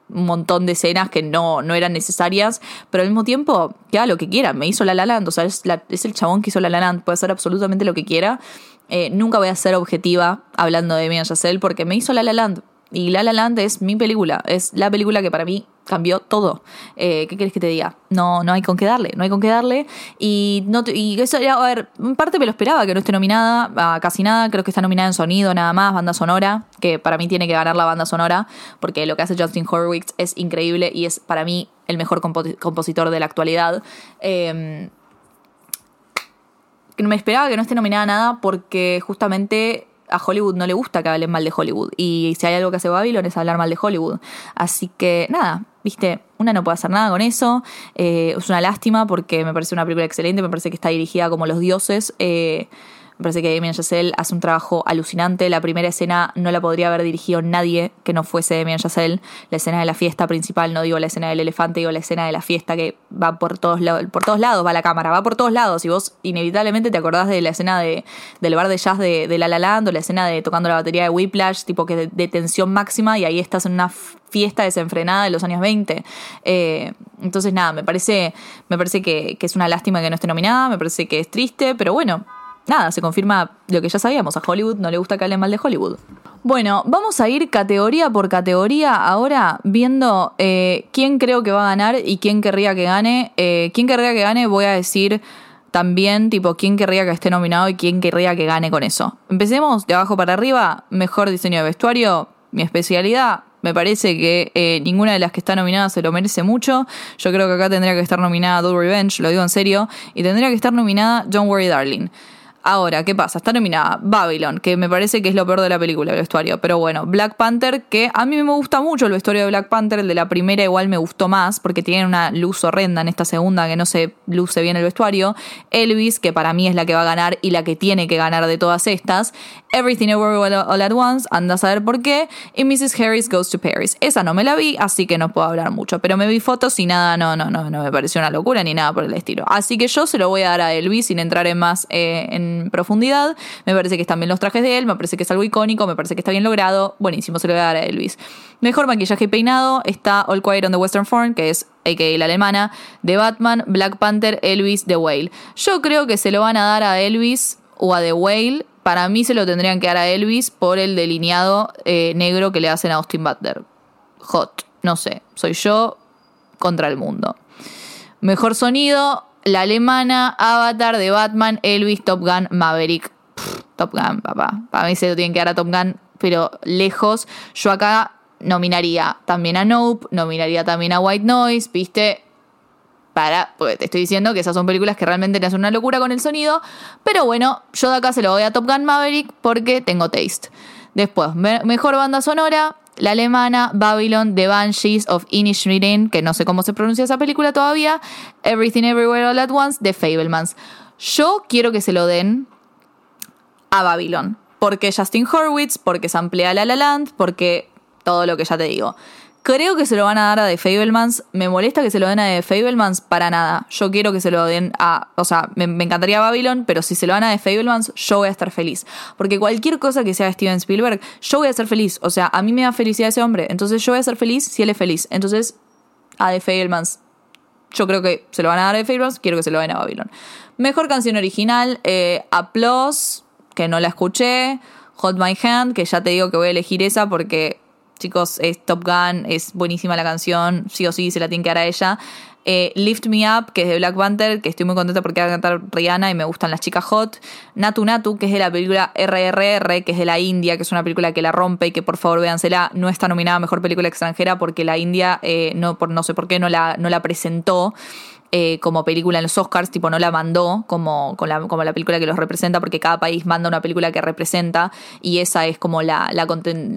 un montón de escenas que no, no eran necesarias, pero al mismo tiempo, que haga lo que quiera, me hizo La La Land, o sea, es, es el chabón que hizo La La Land, puede hacer absolutamente lo que quiera. Eh, nunca voy a ser objetiva hablando de Mia Chazelle porque me hizo La La Land. Y La La Land es mi película, es la película que para mí cambió todo. Eh, ¿Qué querés que te diga? No, no hay con qué darle, no hay con qué darle. Y, no y eso, a ver, en parte me lo esperaba que no esté nominada a casi nada. Creo que está nominada en sonido nada más, banda sonora, que para mí tiene que ganar la banda sonora, porque lo que hace Justin Horwitz es increíble y es para mí el mejor compositor de la actualidad. Eh, me esperaba que no esté nominada a nada porque justamente a Hollywood no le gusta que hablen mal de Hollywood. Y si hay algo que hace Babylon es hablar mal de Hollywood. Así que nada, viste, una no puede hacer nada con eso. Eh, es una lástima porque me parece una película excelente, me parece que está dirigida como los dioses. Eh, me parece que Damien Chazelle hace un trabajo alucinante. La primera escena no la podría haber dirigido nadie que no fuese Damien Chazelle. La escena de la fiesta principal, no digo la escena del elefante, digo la escena de la fiesta que va por todos, por todos lados, va la cámara, va por todos lados. Y vos inevitablemente te acordás de la escena de, del bar de jazz de, La La Land o la escena de tocando la batería de Whiplash, tipo que de, tensión máxima y ahí estás en una fiesta desenfrenada de los años 20. Eh, entonces, nada, me parece, me parece que, que, es una lástima que no esté nominada, me parece que es triste, pero bueno, nada, se confirma lo que ya sabíamos. A Hollywood no le gusta que hablen mal de Hollywood. Bueno, vamos a ir categoría por categoría ahora viendo eh, quién creo que va a ganar y quién querría que gane. Eh, quién querría que gane, voy a decir también, tipo, quién querría que esté nominado y quién querría que gane con eso. Empecemos de abajo para arriba. Mejor diseño de vestuario, mi especialidad. Me parece que eh, ninguna de las que está nominada se lo merece mucho. Yo creo que acá tendría que estar nominada Do Revenge, lo digo en serio. Y tendría que estar nominada Don't Worry Darling. Ahora, ¿qué pasa? Está nominada Babylon, que me parece que es lo peor de la película, el vestuario. Pero bueno, Black Panther, que a mí me gusta mucho el vestuario de Black Panther, el de la primera igual me gustó más, porque tiene una luz horrenda en esta segunda que no se luce bien el vestuario. Elvis, que para mí es la que va a ganar y la que tiene que ganar de todas estas. Everything Everywhere All at Once, anda a saber por qué. Y Mrs. Harris Goes to Paris. Esa no me la vi, así que no puedo hablar mucho. Pero me vi fotos y nada, no, no, no, no me pareció una locura ni nada por el estilo. Así que yo se lo voy a dar a Elvis sin entrar en más eh, en profundidad. Me parece que están bien los trajes de él, me parece que es algo icónico, me parece que está bien logrado. Buenísimo, se lo voy a dar a Elvis. Mejor maquillaje y peinado está All Quiet on the Western Front, que es a.k.a. la alemana, de Batman, Black Panther, Elvis, The Whale. Yo creo que se lo van a dar a Elvis o a The Whale. Para mí se lo tendrían que dar a Elvis por el delineado eh, negro que le hacen a Austin Butler. Hot, no sé, soy yo contra el mundo. Mejor sonido, la alemana, Avatar de Batman, Elvis, Top Gun, Maverick. Top Gun, papá. Para mí se lo tienen que dar a Top Gun, pero lejos. Yo acá nominaría también a Nope, nominaría también a White Noise, ¿viste? Para, porque te estoy diciendo que esas son películas que realmente le hacen una locura con el sonido. Pero bueno, yo de acá se lo voy a Top Gun Maverick porque tengo taste. Después, mejor banda sonora, la alemana, Babylon, The Banshees of Inisherin, que no sé cómo se pronuncia esa película todavía, Everything Everywhere All at Once, The Fablemans. Yo quiero que se lo den a Babylon, porque Justin Horwitz, porque se amplía La La Land, porque todo lo que ya te digo. Creo que se lo van a dar a The Fablemans. Me molesta que se lo den a The Fablemans para nada. Yo quiero que se lo den a. O sea, me, encantaría Babylon, pero si se lo dan a The Fablemans, yo voy a estar feliz. Porque cualquier cosa que sea Steven Spielberg, yo voy a ser feliz. O sea, a mí me da felicidad ese hombre. Entonces yo voy a ser feliz si él es feliz. Entonces, a The Fablemans. Yo creo que se lo van a dar a The Fablemans, quiero que se lo den a Babylon. Mejor canción original, eh, Applause, que no la escuché. Hold My Hand, que ya te digo que voy a elegir esa porque chicos, es Top Gun, es buenísima la canción, sí o sí se la tiene que dar a ella. Eh, Lift Me Up, que es de Black Panther, que estoy muy contenta porque va a cantar Rihanna y me gustan las chicas hot. Natu Natu, que es de la película RRR, que es de la India, que es una película que la rompe y que por favor véansela. No está nominada a Mejor Película Extranjera porque la India, eh, no, por, no sé por qué, no la, no la presentó. Eh, como película en los Oscars, tipo no la mandó como, la, como la película que los representa, porque cada país manda una película que representa y esa es como la, la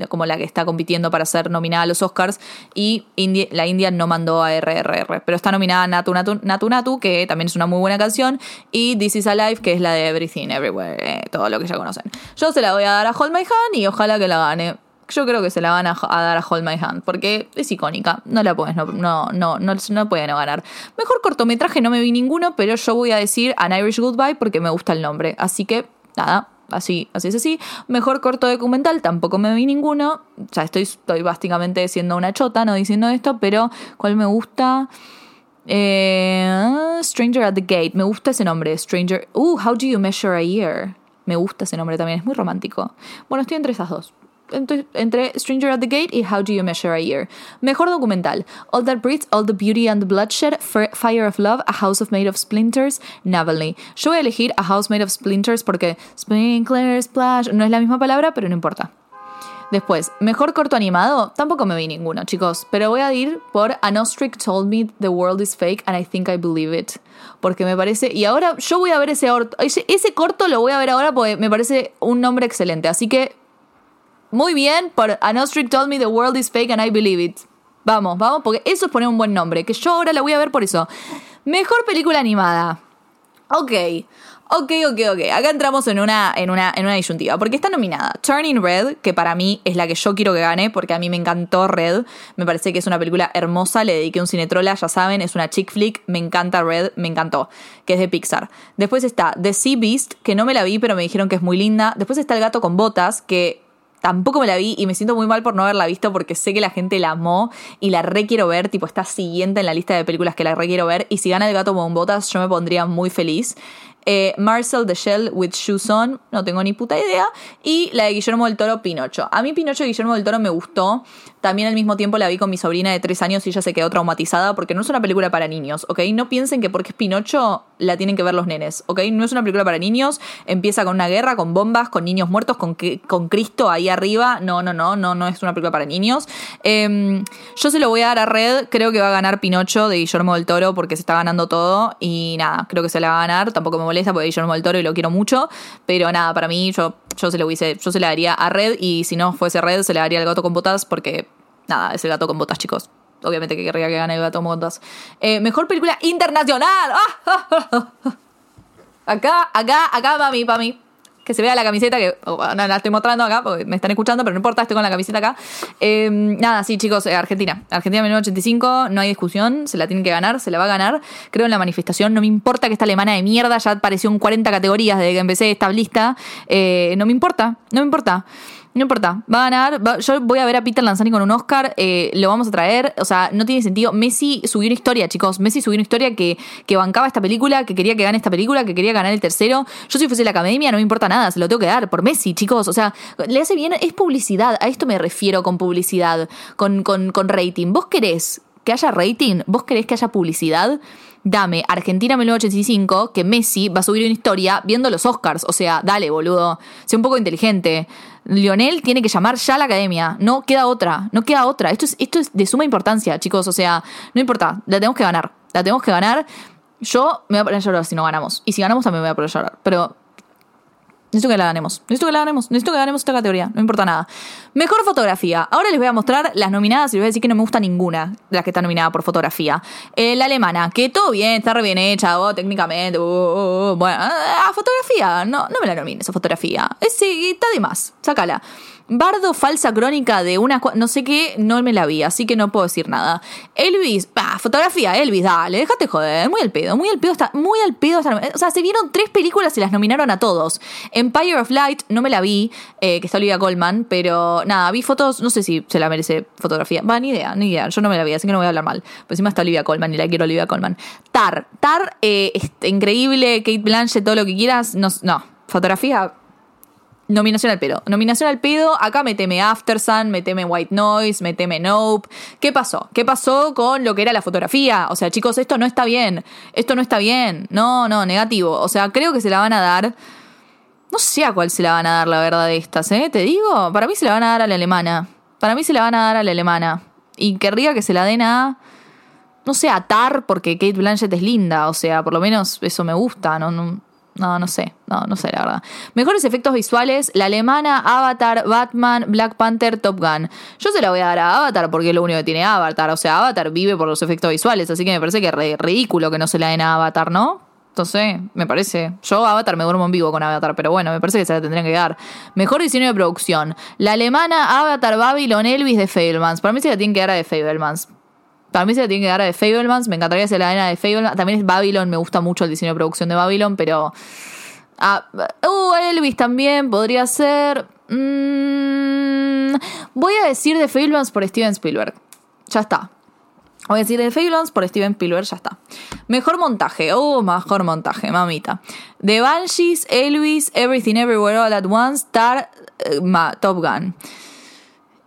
como la que está compitiendo para ser nominada a los Oscars y la India no mandó a RRR, pero está nominada Natu Natu, Natu Natu, que también es una muy buena canción, y This Is Alive, que es la de Everything Everywhere, eh, todo lo que ya conocen. Yo se la voy a dar a Hold My Hand y ojalá que la gane yo creo que se la van a, dar a Hold My Hand, porque es icónica. No la puedes, no, no, no, no, puede no ganar. Mejor cortometraje no me vi ninguno, pero yo voy a decir An Irish Goodbye porque me gusta el nombre. Así que, nada, así, así es así. Mejor corto documental, tampoco me vi ninguno. Sea, estoy, estoy básicamente siendo una chota, no diciendo esto, pero ¿cuál me gusta? Eh, Stranger at the Gate, me gusta ese nombre, Stranger. Uh, How do you measure a year? Me gusta ese nombre también, es muy romántico. Bueno, estoy entre esas dos. Entre, Stranger at the Gate y How Do You Measure a Year. Mejor documental: All That Breathes, All the Beauty and the Bloodshed, Fire of Love, A House of Made of Splinters, Navalny. Yo voy a elegir A House Made of Splinters porque Sprinkler, Splash no es la misma palabra, pero no importa. Después, mejor corto animado, tampoco me vi ninguno, chicos, pero voy a ir por An Ostrich Told Me The World Is Fake and I Think I Believe It. Porque me parece, y ahora yo voy a ver ese, ese, ese corto, lo voy a ver ahora porque me parece un nombre excelente. Así que, muy bien, por An Ostrich Told Me The World Is Fake and I Believe It. Vamos, vamos, porque eso es poner un buen nombre, que yo ahora la voy a ver por eso. Mejor película animada. Ok, ok, ok, ok. Acá entramos en una, en una, en una disyuntiva. Porque está nominada Turning Red, que para mí es la que yo quiero que gane, porque a mí me encantó Red. Me parece que es una película hermosa. Le dediqué un cinetrola, ya saben, es una chick flick. Me encanta Red, me encantó. Que es de Pixar. Después está The Sea Beast, que no me la vi, pero me dijeron que es muy linda. Después está El gato con botas, que Tampoco me la vi y me siento muy mal por no haberla visto porque sé que la gente la amó y la re quiero ver, tipo está siguiente en la lista de películas que la re quiero ver y si gana el gato con botas yo me pondría muy feliz. Eh, Marcel the Shell with Shoes On, no tengo ni puta idea. Y la de Guillermo del Toro, Pinocho. A mí Pinocho de Guillermo del Toro me gustó. También al mismo tiempo la vi con mi sobrina de 3 años y ella se quedó traumatizada porque no es una película para niños, ¿ok? No piensen que porque es Pinocho la tienen que ver los nenes, ¿ok? No es una película para niños. Empieza con una guerra, con bombas, con niños muertos, con, con Cristo ahí arriba. No, no, no, no, no es una película para niños. Em, yo se lo voy a dar a Red. Creo que va a ganar Pinocho de Guillermo del Toro porque se está ganando todo. Y nada, creo que se la va a ganar. Tampoco me molesta porque Guillermo del Toro y lo quiero mucho. Pero nada, para mí yo, yo se lo hubiese, yo se la daría a Red. Y si no fuese Red, se la daría al gato con botas porque nada, es el gato con botas, chicos. Obviamente que querría que gane el gato con botas. Eh, mejor película internacional. ¡Ah! Acá, acá, acá, mami, mami. Que se vea la camiseta, que la estoy mostrando acá porque me están escuchando, pero no importa, estoy con la camiseta acá. Eh, nada, sí, chicos, eh, Argentina. Argentina 1985, no hay discusión, se la tienen que ganar, se la va a ganar. Creo en la manifestación, no me importa que esta alemana de mierda ya apareció en 40 categorías desde que empecé esta lista. Eh, no me importa, no me importa. No importa, va a ganar. yo voy a ver a Peter Lanzani con un Oscar, eh, lo vamos a traer. O sea, no tiene sentido. Messi subió una historia, chicos. Messi subió una historia que, que bancaba esta película, que quería que gane esta película, que quería ganar el tercero. Yo si fuese la academia no me importa nada, se lo tengo que dar por Messi, chicos. O sea, le hace bien, es publicidad. A esto me refiero con publicidad, con, con, con rating. ¿Vos querés que haya rating? ¿Vos querés que haya publicidad? Dame Argentina 1985, que Messi va a subir una historia viendo los Oscars. O sea, dale, boludo. Sé un poco inteligente. Lionel tiene que llamar ya a la academia. No queda otra. No queda otra. Esto es, esto es de suma importancia, chicos. O sea, no importa. La tenemos que ganar. La tenemos que ganar. Yo me voy a poner a llorar si no ganamos. Y si ganamos también me voy a poner a llorar. Pero Necesito que la ganemos. Necesito que la ganemos. Necesito que ganemos esta categoría. No importa nada. Mejor fotografía. Ahora les voy a mostrar las nominadas y les voy a decir que no me gusta ninguna de las que está nominada por fotografía. Eh, la alemana, que todo bien, está re bien hecha, oh, técnicamente. oh. Bueno, ah, fotografía. No, no me la nomines esa fotografía. Es, sí, está de más. Sácala. Bardo, falsa crónica de una... No sé qué, no me la vi, así que no puedo decir nada. Elvis, ah, fotografía, Elvis, dale, déjate joder, muy al pedo, muy al pedo está, muy al pedo está, O sea, se vieron tres películas y las nominaron a todos. Empire of Light, no me la vi, eh, que está Olivia Colman, pero nada, vi fotos, no sé si se la merece fotografía. Va, ni idea, ni idea, yo no me la vi, así que no voy a hablar mal. Pues encima está Olivia Colman y la quiero Olivia Colman. Tar, Tar, eh, este, increíble, Kate Blanchett, todo lo que quieras, no, fotografía, Nominación al pedo. Nominación al pedo. Acá meteme After Sun, meteme White Noise, meteme Nope. ¿Qué pasó? ¿Qué pasó con lo que era la fotografía? O sea, chicos, esto no está bien. Esto no está bien. No, no, negativo. O sea, creo que se la van a dar. No sé a cuál se la van a dar, la verdad, de estas, ¿eh? Te digo, para mí se la van a dar a la alemana. Para mí se la van a dar a la alemana. Y querría que se la den a. No sé, a Tar, porque Kate Blanchett es linda. O sea, por lo menos eso me gusta. No, no, no, no sé. No, no sé, la verdad. Mejores efectos visuales: la alemana, Avatar, Batman, Black Panther, Top Gun. Yo se la voy a dar a Avatar porque es lo único que tiene Avatar. O sea, Avatar vive por los efectos visuales. Así que me parece que es ridículo que no se la den a Avatar, ¿no? Entonces, me parece. Yo Avatar me duermo en vivo con Avatar, pero bueno, me parece que se la tendrían que dar. Mejor diseño de producción. La alemana, Avatar, Babylon, Elvis de Fablemans. Para mí se la tienen que dar a de Fablemans. Mí se la tienen que dar a de Fablemans. Me encantaría que la den a de Fablemans. También es Babylon, me gusta mucho el diseño de producción de Babylon, pero. Ah, uh, Elvis también podría ser. Mm, voy a decir de Fablemans por Steven Spielberg. Ya está. Voy a decir de Fablemans por Steven Spielberg, ya está. Mejor montaje. Oh, mejor montaje, mamita. The Banshees, Elvis, Everything Everywhere All at Once, Tar, eh, Top Gun.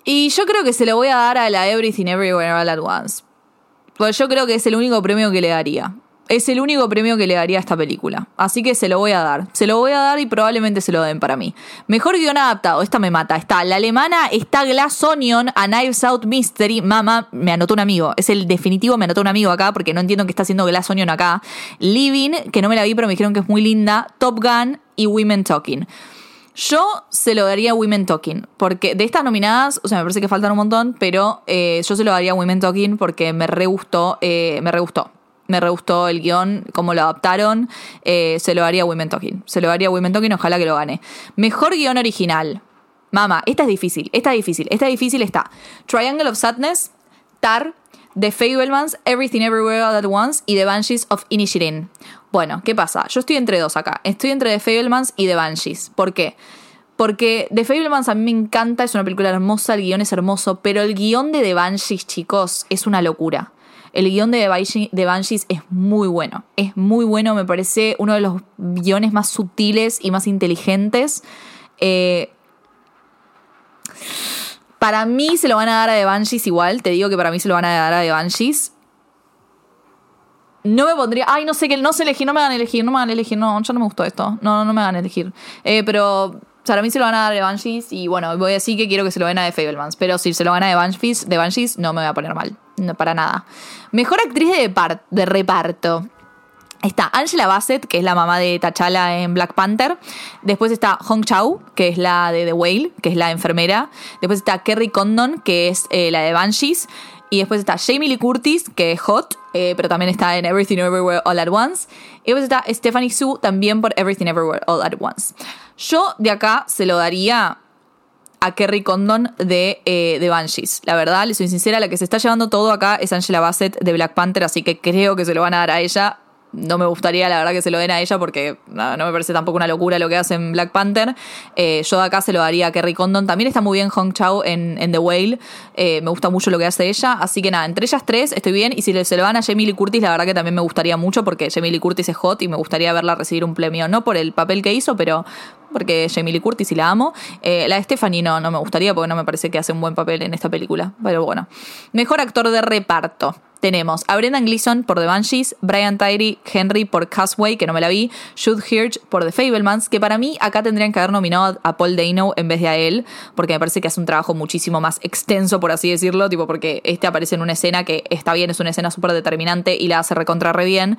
Y yo creo que se lo voy a dar a la Everything Everywhere All at Once. Pues yo creo que es el único premio que le daría. Es el único premio que le daría a esta película. Así que se lo voy a dar. Se lo voy a dar y probablemente se lo den para mí. Mejor guion adaptado. Esta me mata. Está la alemana, está Glass Onion, A Knives Out Mystery. Mamá, me anotó un amigo. Es el definitivo, me anotó un amigo acá porque no entiendo qué está haciendo Glass Onion acá. Living, que no me la vi pero me dijeron que es muy linda. Top Gun y Women Talking. Yo se lo daría a Women Talking, porque de estas nominadas, o sea, me parece que faltan un montón, pero eh, yo se lo daría a Women Talking porque me re gustó, eh, me re gustó. Me re gustó el guion, cómo lo adaptaron. eh, se lo daría a Women Talking. Se lo daría a Women Talking, ojalá que lo gane. Mejor guion original. Mama, esta es difícil, esta es difícil, esta es difícil está. Triangle of Sadness, Tar, The Fablemans, Everything Everywhere All at Once y The Banshees of Inishirin. Bueno, ¿qué pasa? Yo estoy entre dos acá. Estoy entre The Fablemans y The Banshees. ¿Por qué? Porque The Fablemans a mí me encanta, es una película hermosa, el guion es hermoso, pero el guion de The Banshees, chicos, es una locura. El guion de The Banshee- The Banshees es muy bueno. Es muy bueno, me parece uno de los guiones más sutiles y más inteligentes. Eh, para mí se lo van a dar a The Banshees igual. Te digo que para mí se lo van a dar a The Banshees. No me pondría. Ay, no sé qué. No sé elegir. No me hagan elegir. No me hagan elegir. No, ya no me gustó esto. No, no me hagan elegir. Eh, pero. Para mí se lo van a dar a The Banshees. Y bueno, voy a que quiero que se lo den a The Fablemans. Pero si se lo van a The Banshees, The Banshees no me voy a poner mal. No, para nada. Mejor actriz de, de reparto. Está Angela Bassett, que es la mamá de T'Challa en Black Panther. Después está Hong Chau, que es la de The Whale, que es la enfermera. Después está Kerry Condon, que es eh, la de Banshees. Y después está Jamie Lee Curtis, que es Hot, eh, pero también está en Everything Everywhere All at Once. Y después está Stephanie Su, también por Everything Everywhere All at Once. Yo de acá se lo daría a Kerry Condon de, eh, de Banshees. La verdad, le soy sincera, la que se está llevando todo acá es Angela Bassett de Black Panther, así que creo que se lo van a dar a ella. No me gustaría, la verdad, que se lo den a ella porque no, no me parece tampoco una locura lo que hace en Black Panther. Eh, yo de acá se lo daría a Kerry Condon. También está muy bien Hong Chao en, en The Whale. Eh, me gusta mucho lo que hace ella. Así que nada, entre ellas tres estoy bien. Y si se lo dan a Jamie Lee Curtis, la verdad que también me gustaría mucho porque Jamie Lee Curtis es hot y me gustaría verla recibir un premio. No por el papel que hizo, pero porque Jamie Lee Curtis y la amo. Eh, la de Stephanie no, no me gustaría porque no me parece que hace un buen papel en esta película. Pero bueno. Mejor actor de reparto. Tenemos a Brendan Gleeson por The Banshees, Brian Tyree Henry por Casway, que no me la vi, Jude Hirsch por The Fablemans, que para mí acá tendrían que haber nominado a Paul Dano en vez de a él, porque me parece que hace un trabajo muchísimo más extenso, por así decirlo, tipo porque este aparece en una escena que está bien, es una escena súper determinante y la hace recontra re bien.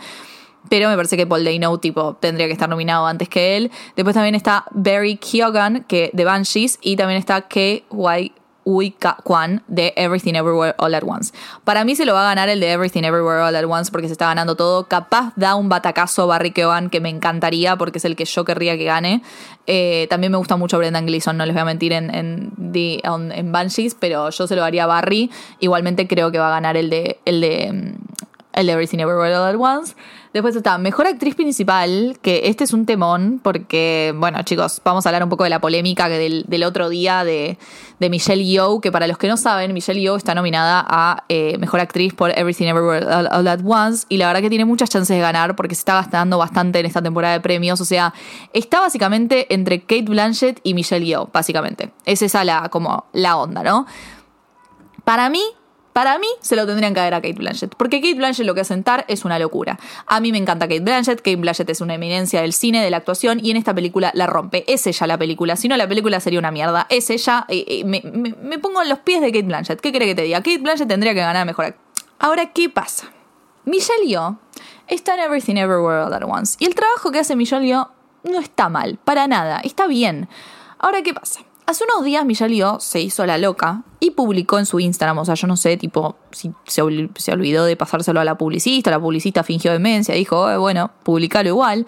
Pero me parece que Paul Dano, tipo, tendría que estar nominado antes que él. Después también está Barry Keoghan, que de Banshees, y también está K.Y. Ui Kwan de Everything Everywhere All at Once. Para mí se lo va a ganar el de Everything Everywhere All at Once porque se está ganando todo. Capaz da un batacazo Barry Keoghan que me encantaría porque es el que yo querría que gane. Eh, también me gusta mucho Brendan Gleeson, no les voy a mentir en, en, Banshees, pero yo se lo daría a Barry. Igualmente creo que va a ganar el de, el de, mm, el Everything Everywhere All at Once. Después está Mejor Actriz Principal, que este es un temón, porque, bueno, chicos, vamos a hablar un poco de la polémica del, del otro día de, Michelle Yeoh, que para los que no saben, Michelle Yeoh está nominada a eh, Mejor Actriz por Everything Everywhere All, All at Once, y la verdad que tiene muchas chances de ganar, porque se está gastando bastante en esta temporada de premios, o sea, está básicamente entre Kate Blanchett y Michelle Yeoh, básicamente. Es esa la, como, la onda, ¿no? Para mí, para mí se lo tendrían que dar a Kate Blanchett. Porque Kate Blanchett lo que hace en Tar es una locura. A mí me encanta Kate Blanchett. Kate Blanchett es una eminencia del cine, de la actuación. Y en esta película la rompe. Es ella la película. Si no, la película sería una mierda. Es ella. eh, eh, me, pongo en los pies de Kate Blanchett. ¿Qué cree que te diga? Kate Blanchett tendría que ganar mejor. Ahora, ¿qué pasa? Michelle Yeoh está en Everything Everywhere All at Once. Y el trabajo que hace Michelle Yeoh no está mal. Para nada. Está bien. Ahora, ¿qué pasa? Hace unos días Michelle Yeoh se hizo la loca y publicó en su Instagram, o sea, yo no sé, tipo, si se, se olvidó de pasárselo a la publicista, la publicista fingió demencia, dijo, "Eh, bueno, publicalo igual.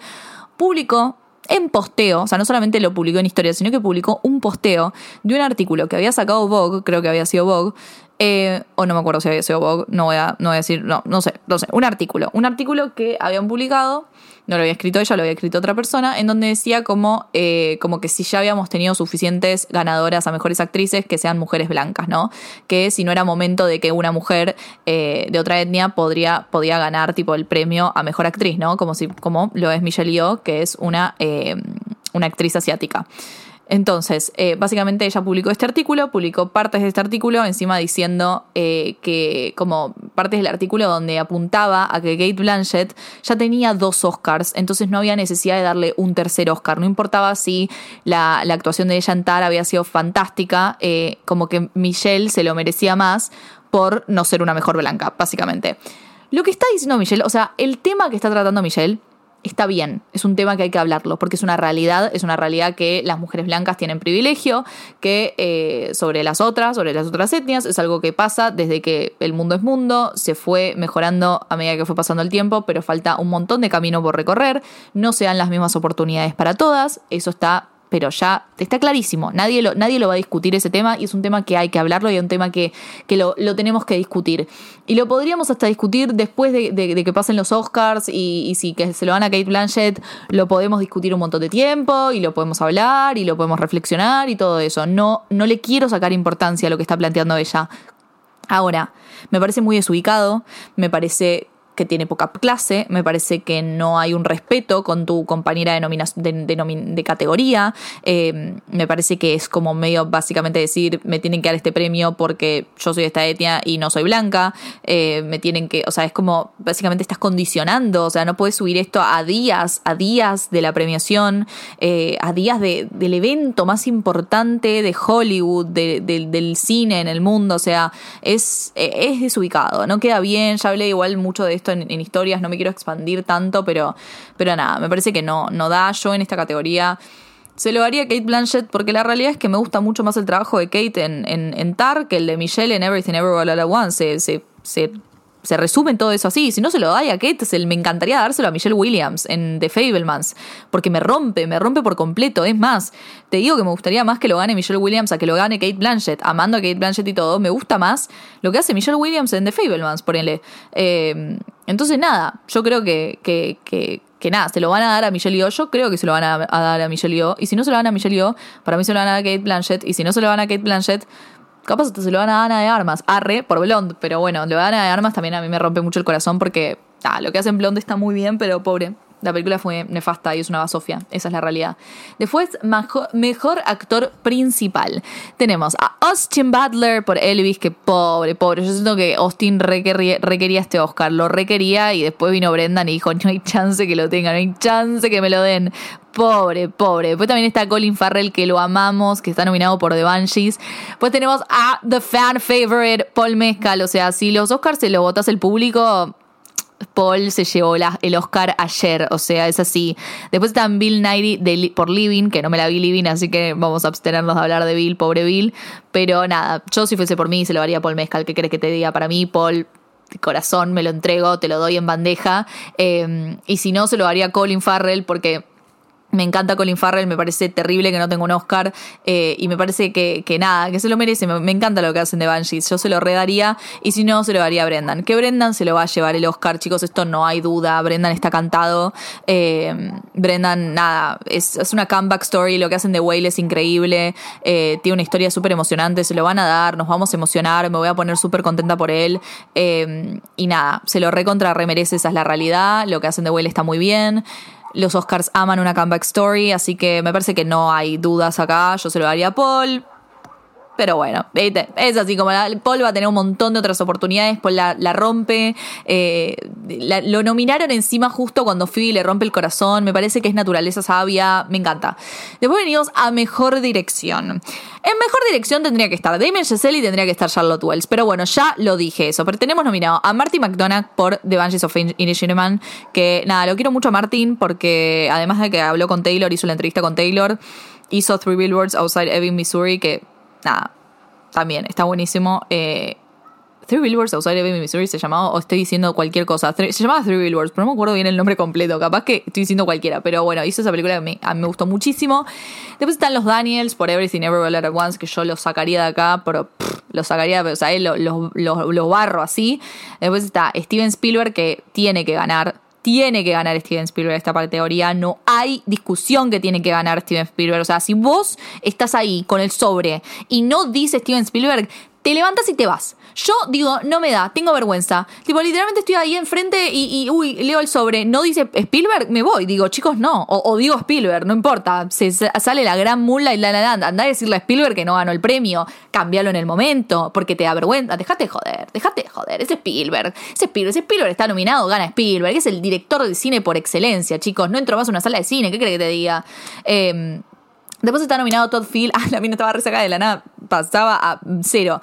Publicó en posteo, o sea, no solamente lo publicó en historia, sino que publicó un posteo de un artículo que había sacado Vogue, creo que había sido Vogue, eh, o no me acuerdo si había sido Vogue, no voy, a, no voy a decir, no, no sé, no sé, un artículo, un artículo que habían publicado, no lo había escrito ella, lo había escrito otra persona, en donde decía como, eh, como que si ya habíamos tenido suficientes ganadoras a mejores actrices, que sean mujeres blancas, ¿no? Que si no era momento de que una mujer eh, de otra etnia podría, podía ganar tipo el premio a mejor actriz, ¿no? Como, si, como lo es Michelle Yeoh, que es una, eh, una actriz asiática. Entonces, eh, básicamente ella publicó este artículo, publicó partes de este artículo, encima diciendo eh, que, como partes del artículo donde apuntaba a que Kate Blanchett ya tenía dos Oscars, entonces no había necesidad de darle un tercer Oscar. No importaba si la, actuación de ella en Tar había sido fantástica, eh, como que Michelle se lo merecía más por no ser una mejor blanca, básicamente. Lo que está diciendo Michelle, o sea, el tema que está tratando Michelle está bien, es un tema que hay que hablarlo, porque es una realidad, es una realidad que las mujeres blancas tienen privilegio, que eh, sobre las otras, sobre las otras etnias, es algo que pasa desde que el mundo es mundo, se fue mejorando a medida que fue pasando el tiempo, pero falta un montón de camino por recorrer, no se dan las mismas oportunidades para todas, eso está pero ya está clarísimo, nadie lo, nadie lo va a discutir ese tema y es un tema que hay que hablarlo y es un tema que, lo, tenemos que discutir. Y lo podríamos hasta discutir después de, que pasen los Oscars y, si que se lo van a Kate Blanchett, lo podemos discutir un montón de tiempo y lo podemos hablar y lo podemos reflexionar y todo eso. No, no le quiero sacar importancia a lo que está planteando ella. Ahora, me parece muy desubicado, me parece que tiene poca clase, me parece que no hay un respeto con tu compañera de, de, categoría, eh, me parece que es como medio básicamente decir, me tienen que dar este premio porque yo soy de esta etnia y no soy blanca, eh, me tienen que, o sea, es como básicamente estás condicionando, o sea, no puedes subir esto a días, a días de la premiación, eh, a días del evento más importante de Hollywood, del cine en el mundo, o sea, es, es desubicado, no queda bien, ya hablé igual mucho de esto en, historias, no me quiero expandir tanto, pero, pero nada, me parece que no, no da yo en esta categoría. Se lo haría Kate Blanchett porque la realidad es que me gusta mucho más el trabajo de Kate en, en, Tar que el de Michelle en Everything Everywhere All At Once. Se, resume todo eso así. Si no se lo da a Kate, me encantaría dárselo a Michelle Williams en The Fablemans. Porque me rompe, me rompe por completo. Es más, te digo que me gustaría más que lo gane Michelle Williams a que lo gane Kate Blanchett. Amando a Kate Blanchett y todo, me gusta más lo que hace Michelle Williams en The Fablemans, por Eh, entonces, nada, yo creo que, que, que, que, nada, se lo van a dar a Michelle Yeoh. Yo creo que se lo van a, dar a Michelle Yeoh. Y si no se lo van a Michelle Yeoh, para mí se lo van a dar a Kate Blanchett. Y si no se lo van a Kate Blanchett, capaz se lo van a Ana de Armas. Arre, por Blonde. Pero bueno, le van a Ana de Armas también a mí me rompe mucho el corazón porque ah, lo que hacen Blonde está muy bien, pero pobre. La película fue nefasta y es una basofia. Esa es la realidad. Después, mejor, actor principal. Tenemos a Austin Butler por Elvis, que pobre, pobre. Yo siento que Austin requería, este Oscar. Lo requería y después vino Brendan y dijo: No hay chance que lo tenga, no hay chance que me lo den. Pobre, pobre. Después también está Colin Farrell, que lo amamos, que está nominado por The Banshees. Pues tenemos a The Fan Favorite, Paul Mescal. O sea, si los Oscars se los votas el público Paul se llevó el Oscar ayer, o sea, es así. Después está Bill Nighy por Living, que no me la vi Living, así que vamos a abstenernos de hablar de Bill, pobre Bill. Pero nada, yo si fuese por mí se lo haría Paul Mezcal, ¿qué crees que te diga? Para mí, Paul, corazón, me lo entrego, te lo doy en bandeja. Eh, y si no, se lo haría Colin Farrell, porque me encanta Colin Farrell, me parece terrible que no tenga un Oscar eh, y me parece que, nada, que se lo merece, me, encanta lo que hacen de Banshees, yo se lo redaría y si no se lo daría a Brendan, que Brendan se lo va a llevar el Oscar, chicos, esto no hay duda, Brendan está cantado, eh, Brendan, nada, es, una comeback story, lo que hacen de Whale es increíble, eh, tiene una historia súper emocionante, se lo van a dar, nos vamos a emocionar, me voy a poner súper contenta por él. Y nada, se lo recontra remerece, esa es la realidad, lo que hacen de Whale está muy bien. Los Oscars aman una comeback story, así que me parece que no hay dudas acá. Yo se lo daría a Paul. Pero bueno, es así como Paul va a tener un montón de otras oportunidades, Paul la, rompe, eh, lo nominaron encima justo cuando Phoebe le rompe el corazón, me parece que es naturaleza sabia, me encanta. Después venimos a Mejor Dirección. En Mejor Dirección tendría que estar Damien Chazelle y tendría que estar Charlotte Wells, pero bueno, ya lo dije eso, pero tenemos nominado a Martin McDonagh por The Banshees of Inisherin, que nada, lo quiero mucho a Martin porque además de que habló con Taylor, hizo la entrevista con Taylor, hizo Three Billboards Outside Ebbing, Missouri, que nada, también está buenísimo. Eh, Three Billboards Outside of Missouri se llamaba, o estoy diciendo cualquier cosa. Se llamaba Three Billboards, pero no me acuerdo bien el nombre completo. Capaz que estoy diciendo cualquiera, pero bueno, hizo esa película que a mí me gustó muchísimo. Después están los Daniels por Everything Everywhere All At Once, que yo los sacaría de acá, pero los sacaría, o sea, los lo, lo, barro así. Después está Steven Spielberg, que tiene que ganar tiene que ganar Steven Spielberg esta categoría. No hay discusión que tiene que ganar Steven Spielberg. O sea, si vos estás ahí con el sobre y no dice Steven Spielberg, te levantas y te vas. Yo digo, no me da, tengo vergüenza. Tipo, literalmente estoy ahí enfrente y, y uy, leo el sobre, no dice Spielberg, me voy. Digo, chicos, no. O, digo Spielberg, no importa. Se, sale la gran mula y la la la. Anda a decirle a Spielberg que no ganó el premio. Cámbialo en el momento, porque te da vergüenza. Dejate de joder, dejate de joder. Es Spielberg. Es Spielberg. Ese Spielberg está nominado, gana Spielberg. Es el director de cine por excelencia, chicos. No entro más a una sala de cine, ¿qué crees que te diga? Eh, Después está nominado Todd Field. Ah, la mina estaba resacada de la nada. Pasaba a cero.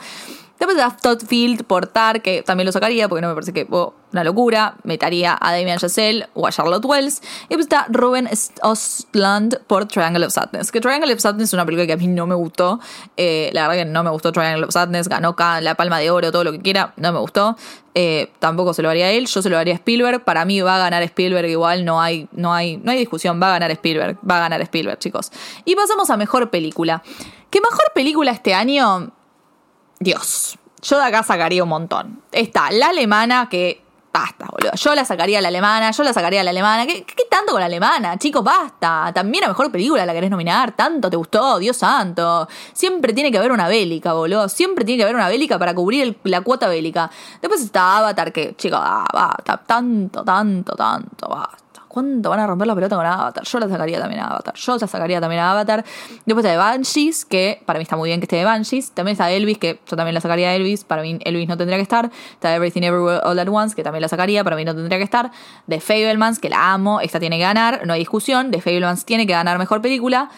Después está Todd Field por Tar, que también lo sacaría porque no me parece que oh, una locura. Metaría a Damien Chazelle o a Charlotte Wells. Y después está Ruben Ostland por Triangle of Sadness. Que Triangle of Sadness es una película que a mí no me gustó. Eh, la verdad que no me gustó Triangle of Sadness. Ganó la palma de oro, todo lo que quiera. No me gustó. Eh, tampoco se lo haría él. Yo se lo haría a Spielberg. Para mí va a ganar Spielberg igual. No hay, no hay, no hay discusión. Va a ganar Spielberg. Va a ganar Spielberg, chicos. Y pasamos a mejor película. ¿Qué mejor película este año? Dios. Yo de acá sacaría un montón. Está la alemana, que basta, boludo. Yo la sacaría a la alemana, yo la sacaría a la alemana. ¿Qué, ¿Qué, tanto con la alemana? Chicos, basta. También a mejor película la querés nominar. Tanto te gustó, Dios santo. Siempre tiene que haber una bélica, boludo. Siempre tiene que haber una bélica para cubrir la cuota bélica. Después está Avatar, que, chicos, ah, basta. Tanto, tanto, tanto, basta. ¿Cuánto van a romper la pelota con Avatar? Yo la sacaría también a Avatar. Yo la sacaría también a Avatar. Después está de Banshees, que para mí está muy bien que esté de Banshees. También está Elvis, que yo también la sacaría a Elvis. Para mí Elvis no tendría que estar. Está Everything Everywhere All At Once, que también la sacaría. Para mí no tendría que estar. De Fablemans, que la amo. Esta tiene que ganar. No hay discusión. De Fablemans tiene que ganar mejor película.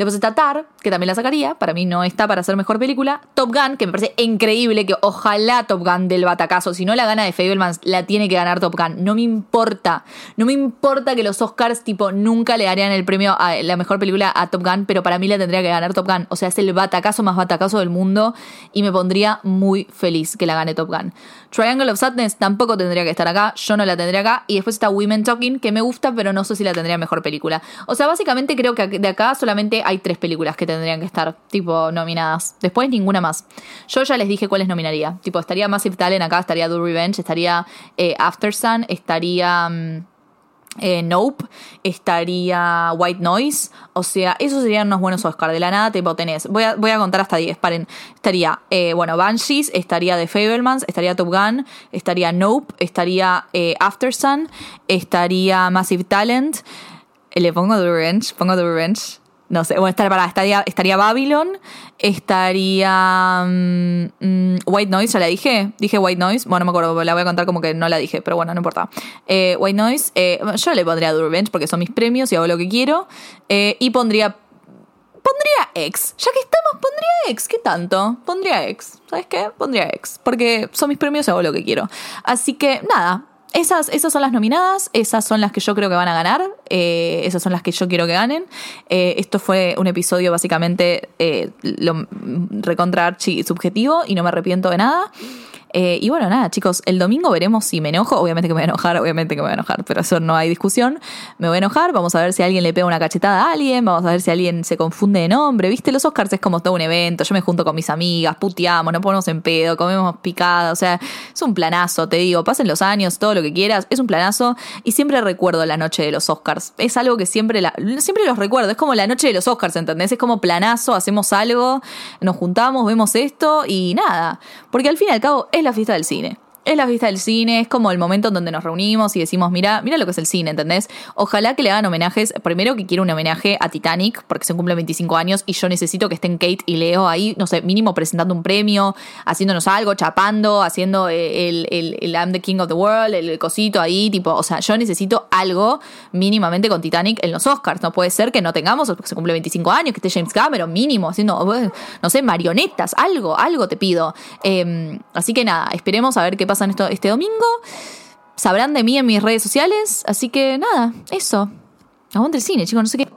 Después está Tar, que también la sacaría. Para mí no está para ser mejor película. Top Gun, que me parece increíble que ojalá Top Gun del batacazo. Si no la gana de Fablemans, la tiene que ganar Top Gun. No me importa. No me importa que los Oscars, tipo, nunca le darían el premio a la mejor película a Top Gun, pero para mí la tendría que ganar Top Gun. O sea, es el batacazo más batacazo del mundo y me pondría muy feliz que la gane Top Gun. Triangle of Sadness tampoco tendría que estar acá. Yo no la tendría acá. Y después está Women Talking, que me gusta, pero no sé si la tendría mejor película. O sea, básicamente creo que de acá solamente hay tres películas que tendrían que estar, tipo, nominadas. Después ninguna más. Yo ya les dije cuáles nominaría. Tipo, estaría Massive Talent acá, estaría Do Revenge, estaría eh, After Sun, estaría... Mm, eh, nope, estaría White Noise, o sea, esos serían unos buenos Oscar. De la nada, tipo, tenés, voy a, contar hasta 10, paren. Estaría, eh, bueno, Banshees, estaría The Fablemans, estaría Top Gun, estaría Nope, estaría After Sun, estaría Massive Talent. Le pongo The Revenge, pongo The Revenge. No sé, bueno, estaría, estaría Babylon, estaría mm, mm, White Noise, ya la dije, dije White Noise, bueno, no me acuerdo, la voy a contar como que no la dije, pero bueno, no importa. Eh, White Noise, eh, yo le pondría Revenge porque son mis premios y hago lo que quiero, eh, y pondría... Pondría X, ya que estamos, pondría X, ¿qué tanto? Pondría X, ¿sabes qué? Pondría X, porque son mis premios y hago lo que quiero. Así que nada, esas, esas son las nominadas, esas son las que yo creo que van a ganar, eh, esas son las que yo quiero que ganen. Eh, esto fue un episodio básicamente eh, lo, recontra archi subjetivo y no me arrepiento de nada. Eh, y bueno, nada, chicos, el domingo veremos si me enojo. Obviamente que me voy a enojar, obviamente que me voy a enojar, pero eso no hay discusión. Me voy a enojar, vamos a ver si alguien le pega una cachetada a alguien, vamos a ver si alguien se confunde de nombre. Viste, los Oscars es como todo un evento. Yo me junto con mis amigas, puteamos, nos ponemos en pedo, comemos picada. O sea, es un planazo, te digo. Pasen los años, todo lo que quieras, es un planazo. Y siempre recuerdo la noche de los Oscars. Es algo que siempre, la, siempre los recuerdo. Es como la noche de los Oscars, ¿entendés? Es como planazo, hacemos algo, nos juntamos, vemos esto y nada. Porque al fin y al cabo es la fiesta del cine es la fiesta del cine, es como el momento en donde nos reunimos y decimos, mira, mira lo que es el cine, ¿entendés? Ojalá que le hagan homenajes, primero que quiero un homenaje a Titanic, porque se cumplen 25 años y yo necesito que estén Kate y Leo ahí, no sé, mínimo presentando un premio, haciéndonos algo, chapando, haciendo eh, el, el, el I'm the King of the World, el, cosito ahí, tipo, o sea, yo necesito algo mínimamente con Titanic en los Oscars, no puede ser que no tengamos, porque se cumple 25 años, que esté James Cameron mínimo, haciendo, no sé, marionetas, algo, algo te pido. Em, así que nada, esperemos a ver qué esto, este domingo. Sabrán de mí en mis redes sociales. Así que nada, eso. Aguante el cine, chicos, no sé qué.